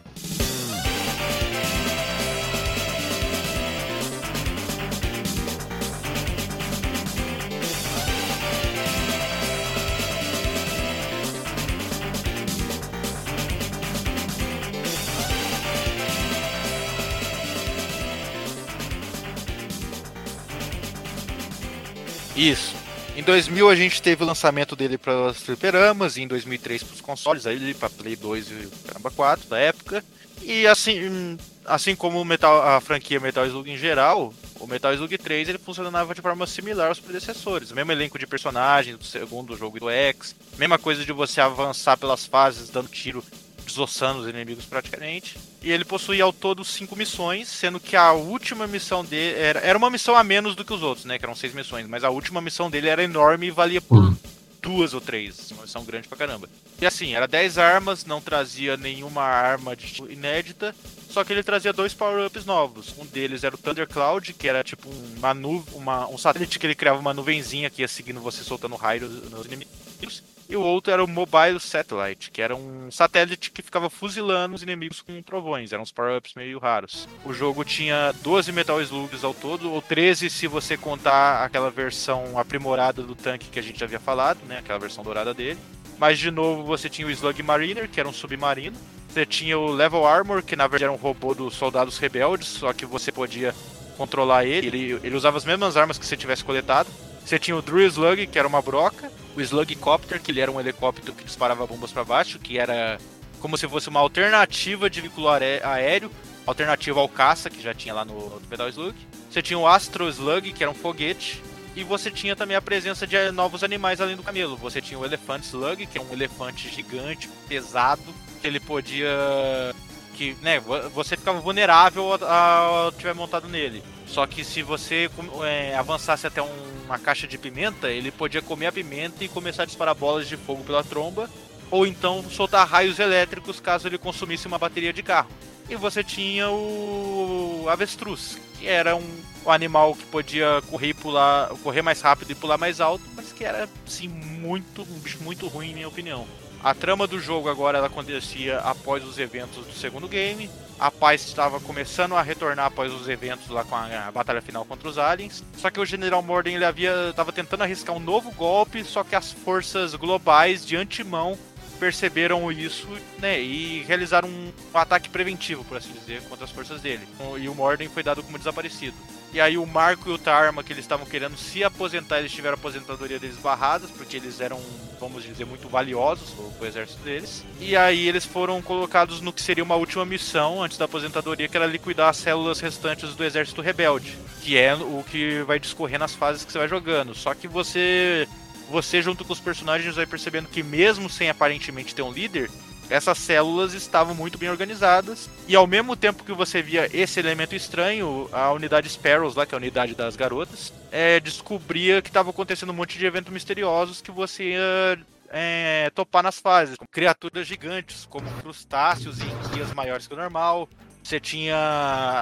Isso. Em 2000 a gente teve o lançamento dele para os fliperamas, e em 2003 para os consoles, aí para Play 2 e Caramba 4 da época. E assim, assim como Metal, a franquia Metal Slug em geral, o Metal Slug 3 ele funcionava de forma similar aos predecessores. O mesmo elenco de personagens do segundo jogo do X, mesma coisa de você avançar pelas fases dando tiro desossando os inimigos praticamente. E ele possuía ao todo cinco missões, sendo que a última missão dele era, era uma missão a menos do que os outros, né? Que eram seis missões, mas a última missão dele era enorme e valia por uhum. duas ou três. Uma missão grande pra caramba. E assim, era 10 armas, não trazia nenhuma arma de tipo inédita. Só que ele trazia dois power-ups novos. Um deles era o Thunder Cloud, que era tipo uma nuvem, uma, um satélite que ele criava uma nuvenzinha que ia seguindo você soltando raio nos inimigos. E o outro era o Mobile Satellite, que era um satélite que ficava fuzilando os inimigos com trovões. Eram uns power-ups meio raros. O jogo tinha 12 Metal Slugs ao todo, ou 13 se você contar aquela versão aprimorada do tanque que a gente havia falado, né? Aquela versão dourada dele. Mas de novo você tinha o Slug Mariner, que era um submarino. Você tinha o Level Armor, que na verdade era um robô dos soldados rebeldes, só que você podia controlar ele. Ele, ele usava as mesmas armas que você tivesse coletado. Você tinha o Drew Slug, que era uma broca, o Slug Copter, que ele era um helicóptero que disparava bombas para baixo, que era como se fosse uma alternativa de veículo aéreo, alternativa ao caça, que já tinha lá no, no Metal Slug. Você tinha o Astro Slug, que era um foguete, e você tinha também a presença de novos animais além do camelo. Você tinha o Elephant Slug, que é um elefante gigante, pesado, que ele podia que né, você ficava vulnerável ao tiver montado nele. Só que se você é, avançasse até um, uma caixa de pimenta, ele podia comer a pimenta e começar a disparar bolas de fogo pela tromba, ou então soltar raios elétricos caso ele consumisse uma bateria de carro. E você tinha o avestruz, que era um, um animal que podia correr e pular, correr mais rápido e pular mais alto, mas que era assim muito um bicho muito ruim, em minha opinião. A trama do jogo agora ela acontecia após os eventos do segundo game. A paz estava começando a retornar após os eventos lá com a, a batalha final contra os aliens. Só que o General Morden ele havia estava tentando arriscar um novo golpe, só que as forças globais de antemão perceberam isso né, e realizaram um ataque preventivo, por assim dizer, contra as forças dele. E o Morden foi dado como desaparecido. E aí o Marco e o Tarma, que eles estavam querendo se aposentar, eles tiveram a aposentadoria deles barradas, porque eles eram, vamos dizer, muito valiosos pro exército deles. E aí eles foram colocados no que seria uma última missão antes da aposentadoria, que era liquidar as células restantes do exército rebelde, que é o que vai discorrer nas fases que você vai jogando. Só que você você junto com os personagens vai percebendo que mesmo sem aparentemente ter um líder, essas células estavam muito bem organizadas e ao mesmo tempo que você via esse elemento estranho, a unidade Sparrows lá, que é a unidade das garotas, é, descobria que estava acontecendo um monte de eventos misteriosos que você ia é, topar nas fases, criaturas gigantes, como crustáceos e enguias maiores que o normal. Você tinha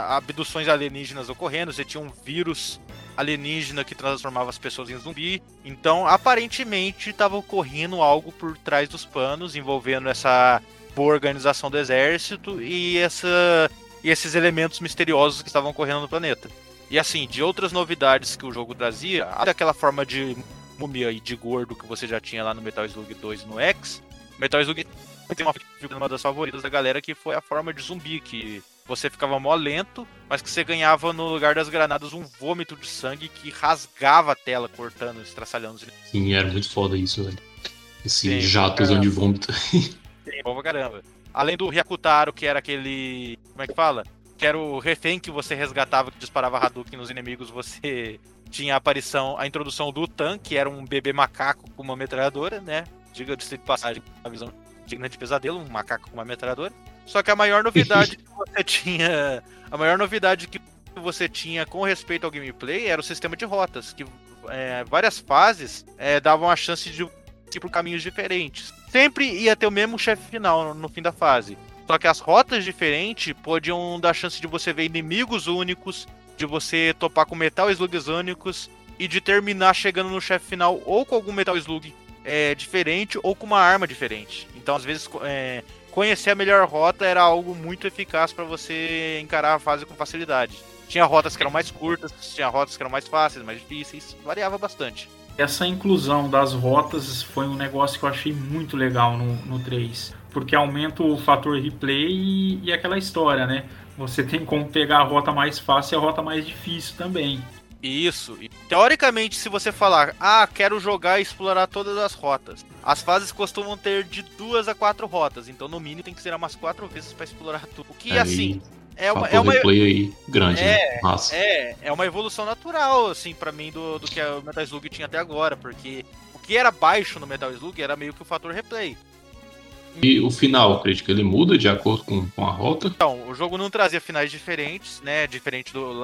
abduções alienígenas ocorrendo, você tinha um vírus alienígena que transformava as pessoas em zumbi. Então, aparentemente, estava ocorrendo algo por trás dos panos envolvendo essa boa organização do exército e, essa, e esses elementos misteriosos que estavam ocorrendo no planeta. E assim, de outras novidades que o jogo trazia, daquela forma de múmia e de gordo que você já tinha lá no Metal Slug 2 e no X, Metal Slug tem uma, uma das favoritas da galera que foi a forma de zumbi, que você ficava mó lento, mas que você ganhava no lugar das granadas um vômito de sangue que rasgava a tela, cortando, estraçalhando os Sim, era muito foda isso, velho. Esse jato de vômito. Sim, bom pra caramba. Além do Ryakutaro, que era aquele. Como é que fala? Que era o refém que você resgatava, que disparava Hadouken nos inimigos, você tinha a aparição, a introdução do Tan, que era um bebê macaco com uma metralhadora, né? Diga-se de passagem, uma visão digna de pesadelo, um macaco com uma metralhadora. Só que a maior novidade que você tinha. A maior novidade que você tinha com respeito ao gameplay era o sistema de rotas, que é, várias fases é, davam a chance de ir por caminhos diferentes. Sempre ia ter o mesmo chefe final no, fim da fase. Só que as rotas diferentes podiam dar chance de você ver inimigos únicos, de você topar com metal slugs únicos e de terminar chegando no chefe final ou com algum metal slug é, diferente ou com uma arma diferente. Então, às vezes, é, conhecer a melhor rota era algo muito eficaz para você encarar a fase com facilidade. Tinha rotas que eram mais curtas, tinha rotas que eram mais fáceis, mais difíceis, variava bastante. Essa inclusão das rotas foi um negócio que eu achei muito legal no, no 3, porque aumenta o fator replay e, e aquela história, né? Você tem como pegar a rota mais fácil e a rota mais difícil também. Isso. E, teoricamente, se você falar, ah, quero jogar e explorar todas as rotas, as fases costumam ter de duas a quatro rotas, então no mínimo tem que ser umas quatro vezes para explorar tudo. O que, é, assim, é uma, é uma aí grande, né? é, né? É, é uma evolução natural, assim, para mim, do, do que o Metal Slug tinha até agora, porque o que era baixo no Metal Slug era meio que o fator replay. E o final, crítica, ele muda de acordo com, com a rota? Então, o jogo não trazia finais diferentes, né? Diferente do,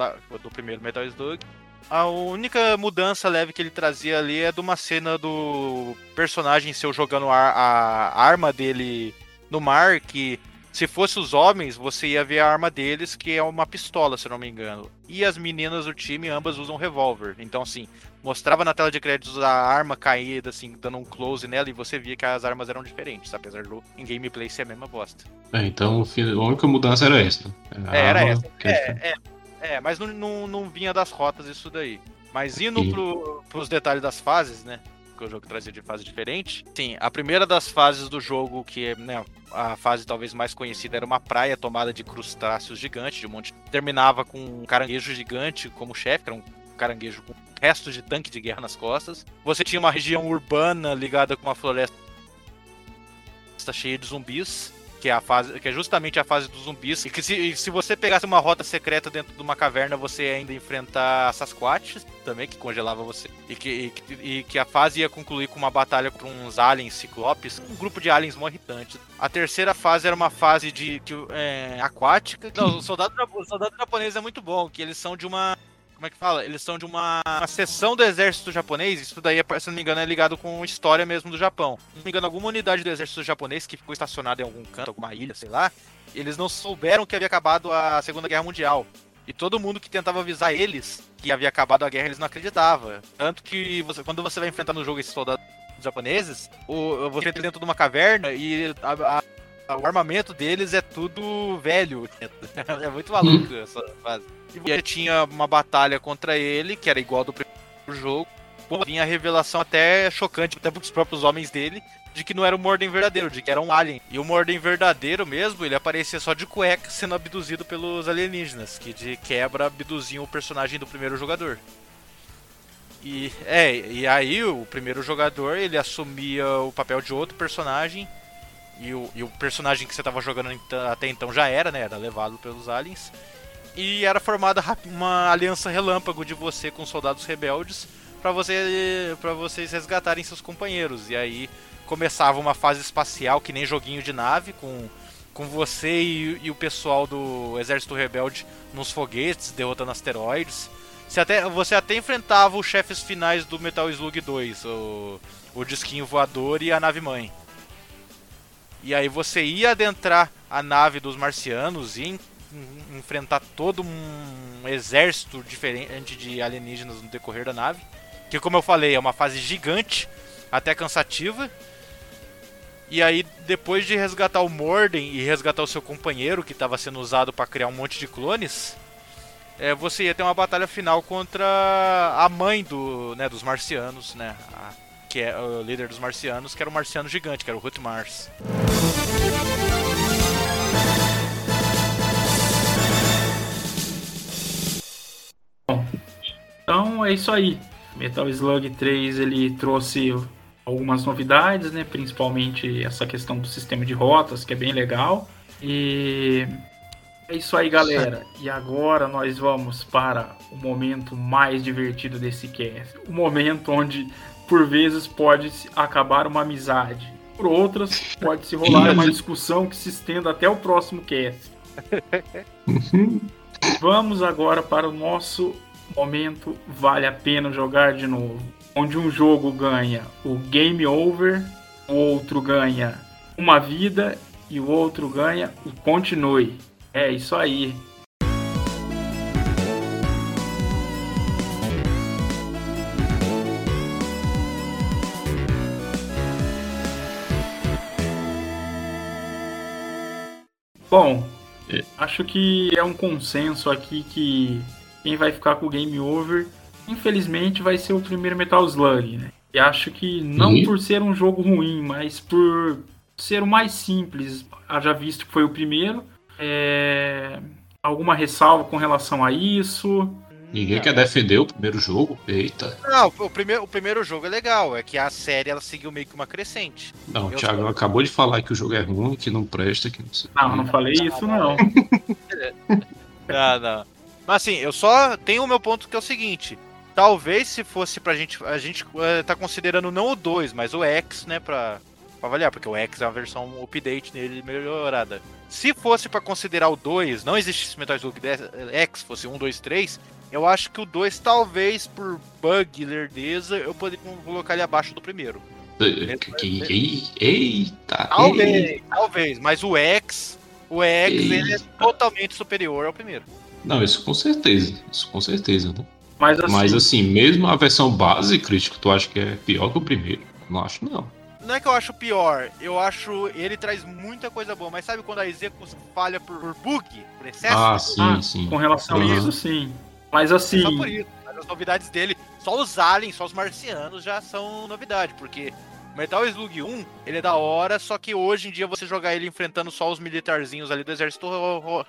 do primeiro Metal Slug. A única mudança leve que ele trazia ali é de uma cena do personagem seu jogando a, a arma dele no mar, que Se fosse os homens, você ia ver a arma deles, que é uma pistola, se não me engano. E as meninas do time, ambas usam revólver. Então, assim, mostrava na tela de créditos a arma caída, assim, dando um close nela, e você via que as armas eram diferentes, apesar do em gameplay ser a mesma bosta. É, então a única mudança era essa. É, era essa. É, é, é, mas não, não, não vinha das rotas isso daí. Mas indo pro, pros detalhes das fases, né? Que o jogo trazia de fase diferente. Sim, a primeira das fases do jogo, que é né, a fase talvez mais conhecida, era uma praia tomada de crustáceos gigantes, de um monte. Terminava com um caranguejo gigante como chefe, que era um caranguejo com restos de tanque de guerra nas costas. Você tinha uma região urbana ligada com uma floresta cheia de zumbis que é a fase, que é justamente a fase dos zumbis, e que se, se você pegasse uma rota secreta dentro de uma caverna, você ia ainda enfrentar Sasquatch também, que congelava você, e que, e, e que a fase ia concluir com uma batalha contra uns aliens ciclopes, um grupo de aliens mó irritantes. A terceira fase era uma fase de, de é, aquática. Não, o soldado, o soldado japonês é muito bom, que eles são de uma como é que fala? Eles são de uma, uma seção do exército japonês. Isso daí, se não me engano, é ligado com história mesmo do Japão. Se não me engano, alguma unidade do exército japonês que ficou estacionada em algum canto, alguma ilha, sei lá. Eles não souberam que havia acabado a Segunda Guerra Mundial. E todo mundo que tentava avisar eles que havia acabado a guerra, eles não acreditavam. Tanto que você, quando você vai enfrentar no jogo esses soldados japoneses, você entra dentro de uma caverna e a, a, o armamento deles é tudo velho. É muito maluco essa fase. E você tinha uma batalha contra ele, que era igual do primeiro jogo. Vinha a revelação até chocante, até para os próprios homens dele, de que não era o Morden verdadeiro, de que era um alien. E o Morden verdadeiro mesmo, ele aparecia só de cueca sendo abduzido pelos alienígenas, que de quebra abduziam o personagem do primeiro jogador. E é, e aí o primeiro jogador, ele assumia o papel de outro personagem, e o, e o personagem que você estava jogando até então já era, né, era levado pelos aliens e era formada uma aliança relâmpago de você com soldados rebeldes para você, vocês resgatarem seus companheiros. E aí começava uma fase espacial que nem joguinho de nave com com você e, e o pessoal do exército rebelde nos foguetes derrotando asteroides. Você até, você até enfrentava os chefes finais do Metal Slug 2, o, o disquinho voador e a nave mãe. E aí você ia adentrar a nave dos marcianos e enfrentar todo um exército diferente de alienígenas no decorrer da nave. Que, como eu falei, é uma fase gigante, até cansativa. E aí, depois de resgatar o Morden e resgatar o seu companheiro, que estava sendo usado para criar um monte de clones, é, você ia ter uma batalha final contra a mãe do, né, dos marcianos, né? A, que é o líder dos marcianos, que era o marciano gigante, que era o Ruth Mars. Então é isso aí. Metal Slug 3 ele trouxe algumas novidades, né? Principalmente essa questão do sistema de rotas, que é bem legal. E é isso aí, galera. E agora nós vamos para o momento mais divertido desse cast. O momento onde, por vezes, pode acabar uma amizade. Por outras, pode se rolar uma discussão que se estenda até o próximo cast. Vamos agora para o nosso momento vale a pena jogar de novo. Onde um jogo ganha o game over, o outro ganha uma vida e o outro ganha o continue. É isso aí. Bom, é. acho que é um consenso aqui que quem vai ficar com o game over, infelizmente, vai ser o primeiro Metal Slug, né? E acho que não uhum. por ser um jogo ruim, mas por ser o mais simples, já visto que foi o primeiro. É... Alguma ressalva com relação a isso? Ninguém quer defender o primeiro jogo? Eita. Não, o primeiro, o primeiro jogo é legal, é que a série ela seguiu meio que uma crescente. Não, o Thiago só... acabou de falar que o jogo é ruim, que não presta, que não sei. Não, não falei isso não. não, não. Mas assim, eu só tenho o meu ponto que é o seguinte. Talvez se fosse pra gente. A gente uh, tá considerando não o 2, mas o X, né? Pra, pra avaliar, porque o X é uma versão update nele melhorada. Se fosse para considerar o 2, não existisse Metal Slug X, fosse 1, 2, 3, eu acho que o 2, talvez por bug e lerdeza, eu poderia colocar ele abaixo do primeiro. Eita! Talvez, talvez, mas o X O X ele é totalmente superior ao primeiro. Não, isso com certeza. Isso com certeza, né? Mas assim, Mas assim, mesmo a versão base, crítico, tu acha que é pior que o primeiro? Não acho, não. Não é que eu acho pior, eu acho ele traz muita coisa boa, mas sabe quando a execução falha por, por bug, por excesso? Ah, sim, ah, sim. com relação a Aham. isso, sim. Mas assim, Só por isso. Mas as novidades dele, só os aliens, só os marcianos já são novidade, porque Metal Slug 1, ele é da hora, só que hoje em dia você jogar ele enfrentando só os militarzinhos ali do exército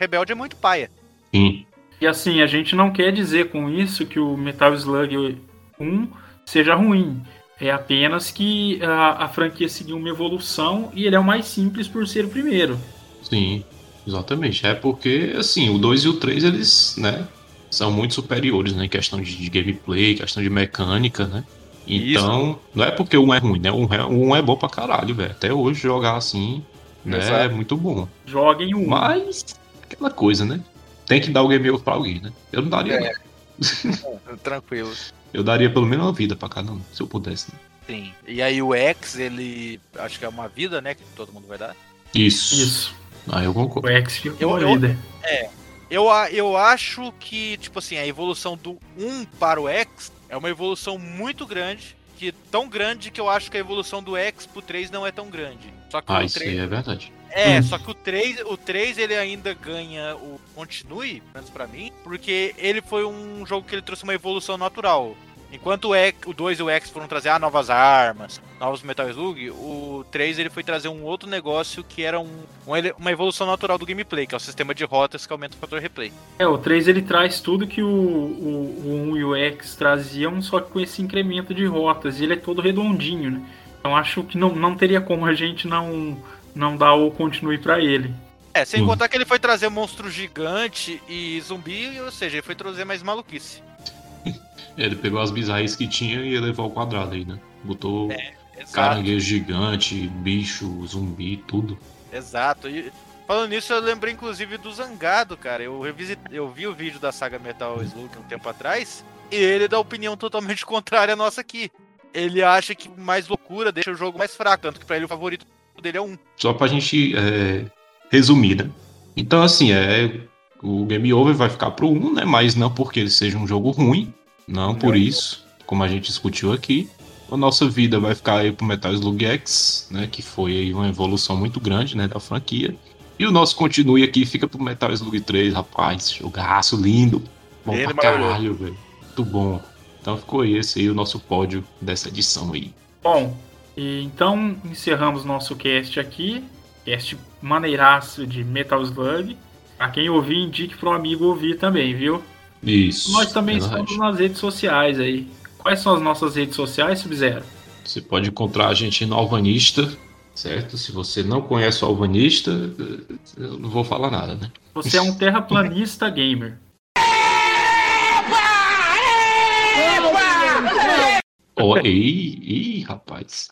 rebelde é muito paia. Sim. E assim, a gente não quer dizer com isso que o Metal Slug 1 seja ruim. É apenas que a, a franquia seguiu uma evolução e ele é o mais simples por ser o primeiro. Sim, exatamente. É porque, assim, o 2 e o 3, eles, né, são muito superiores, né, em questão de, de gameplay, questão de mecânica, né? Então, não é porque um é ruim, né? Um é, um é bom pra caralho, velho. Até hoje jogar assim, né, Exato. é muito bom. Joguem o 1. Mas, aquela coisa, né? Tem que dar o game over pra alguém, né? Eu não daria, É. não. Tranquilo. Eu daria pelo menos uma vida pra cada um, se eu pudesse. Né? Sim. E aí o X, ele. Acho que é uma vida, né? Que todo mundo vai dar. Isso. Isso. Ah, eu O concordo. X ficou Eu- a eu- líder. Eu, a- eu acho que, tipo assim, a evolução do 1 para o X é uma evolução muito grande. Que tão grande que eu acho que a evolução do X pro 3 não é tão grande. Só que Ah, o isso 3. aí é verdade. É, Hum. só que o 3, o 3 ele ainda ganha o continue, pelo menos pra mim, porque ele foi um jogo que ele trouxe uma evolução natural. Enquanto o, X, o 2 e o X foram trazer ah, novas armas, novos Metal Slug, o 3 ele foi trazer um outro negócio que era um, um uma evolução natural do gameplay, que é o sistema de rotas que aumenta o fator replay. É, o 3 ele traz tudo que o, o, o 1 e o X traziam, só que com esse incremento de rotas. E ele é todo redondinho, né? Então acho que não, não teria como a gente não, não dar o continue pra ele. É, sem Hum. contar que ele foi trazer monstro gigante e zumbi, ou seja, ele foi trazer mais maluquice. Ele pegou as bizarrices que tinha e levou ao quadrado aí, né? Botou Exato. caranguejo gigante, bicho, zumbi, tudo. Exato. E falando nisso, eu lembrei inclusive do Zangado, cara. Eu, revisit... eu vi o vídeo da saga Metal Slug um tempo atrás e ele dá opinião totalmente contrária à nossa aqui. Ele acha que mais loucura deixa o jogo mais fraco, tanto que pra ele o favorito dele é um. Só pra gente é, resumir, né? Então, assim, é. O Game Over vai ficar pro 1, né? Mas não porque ele seja um jogo ruim. Não por isso, como a gente discutiu aqui. A nossa vida vai ficar aí pro Metal Slug X, né? Que foi aí uma evolução muito grande, né? Da franquia. E o nosso continue aqui fica pro Metal Slug 3, rapaz. Jogaço lindo. Bom Ele pra maravilhoso. caralho, velho. Muito bom. Então ficou esse aí o nosso pódio dessa edição aí. Bom, e então encerramos nosso cast aqui. Cast maneiraço de Metal Slug. A quem ouvir, indique um amigo ouvir também, viu? Isso. Nós também verdade. estamos nas redes sociais aí. Quais são as nossas redes sociais, Sub-Zero? Você pode encontrar a gente no Alvanista, certo? Se você não conhece o Alvanista, eu não vou falar nada, né? Você é um terraplanista gamer. Ó, ih, ih, rapaz.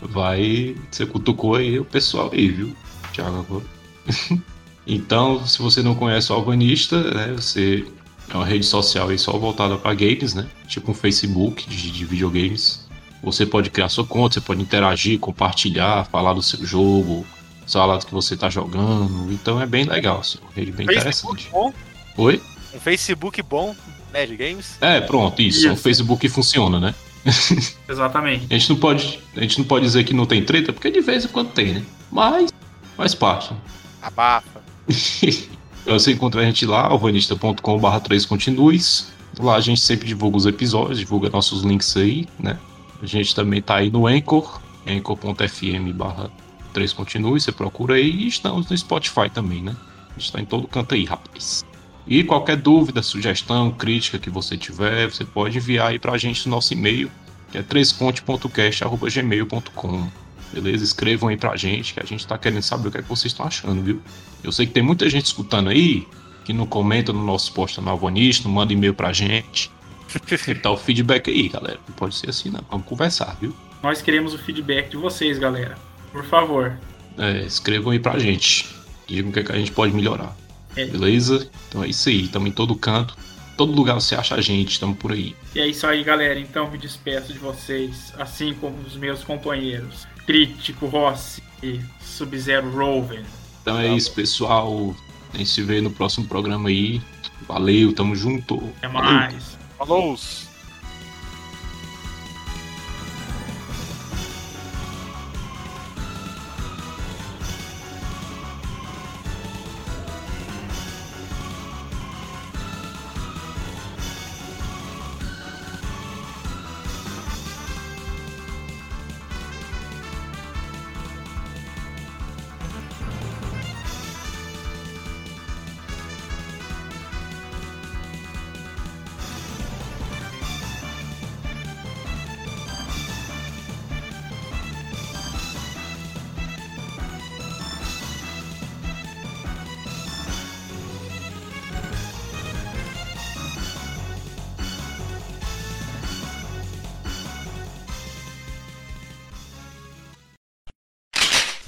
Vai. Você cutucou aí o pessoal aí, viu? Thiago agora. então, se você não conhece o Alvanista, né? Você. É uma rede social aí só voltada para games, né? Tipo um Facebook de, de videogames. Você pode criar sua conta, você pode interagir, compartilhar, falar do seu jogo, falar do que você tá jogando. Então é bem legal, assim, uma rede bem Facebook interessante. bom, Oi? um Facebook bom, né, de games. É, pronto, isso. Isso. O Facebook funciona, né? Exatamente. A gente não pode, a gente não pode dizer que não tem treta, porque de vez em quando tem, né? Mas faz parte. Abafa. Então você encontra a gente lá, alvanista.com.br 3 continues. Lá a gente sempre divulga os episódios, divulga nossos links aí, né? A gente também tá aí no Anchor, anchor.fm barra 3 continues, você procura aí e estamos no Spotify também, né? A gente tá em todo canto aí, rapaz. E qualquer dúvida, sugestão, crítica que você tiver, você pode enviar aí pra gente no nosso e-mail, que é 3conte.cast.gmail.com. Beleza? Escrevam aí pra gente, que a gente tá querendo saber o que, é que vocês estão achando, viu? Eu sei que tem muita gente escutando aí, que não comenta no nosso post no Alvanista, não manda e-mail pra gente. Tem que dar o feedback aí, galera. Não pode ser assim, não. Vamos conversar, viu? Nós queremos o feedback de vocês, galera. Por favor. É, escrevam aí pra gente. Digam o que, é que a gente pode melhorar. É. Beleza? Então é isso aí. Estamos em todo canto. Todo lugar você acha a gente. Estamos por aí. E é isso aí, galera. Então me despeço de vocês, assim como os meus companheiros. Crítico Rossi e Sub-Zero Roven. Então é isso, pessoal. A gente se vê no próximo programa aí. Valeu, tamo junto. Até mais. Falou!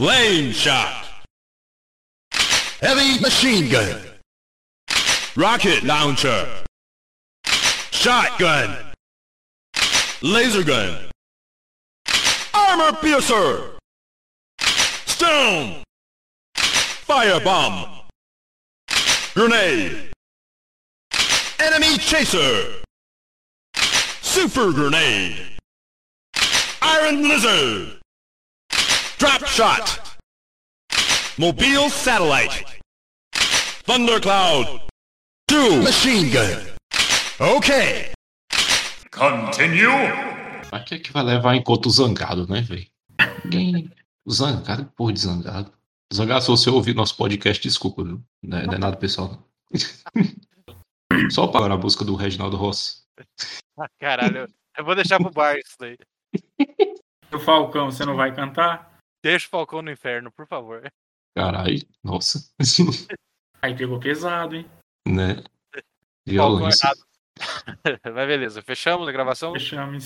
Flame shot. Heavy machine gun. Rocket launcher. Shotgun. Laser gun. Armor piercer. Stone. Firebomb. Grenade. Enemy chaser. Super grenade. Iron lizard. Drop shot. Mobile satellite. Thundercloud. Two. Machine gun. Okay. Continue. Pra que é que vai levar em conta o zangado, né, velho? Quem. O zangado, porra de zangado. Zangado, se você ouvir nosso podcast, desculpa, viu? Não é, não é nada pessoal, não. Só para a busca do Reginaldo Rossi. Ah, caralho, eu vou deixar pro bar isso daí. O Falcão, você não vai cantar? Deixa o Falcão no inferno, por favor. Caralho, nossa. Aí pegou pesado, hein? né? Falcão Violência. errado. Mas beleza, fechamos a gravação? Fechamos.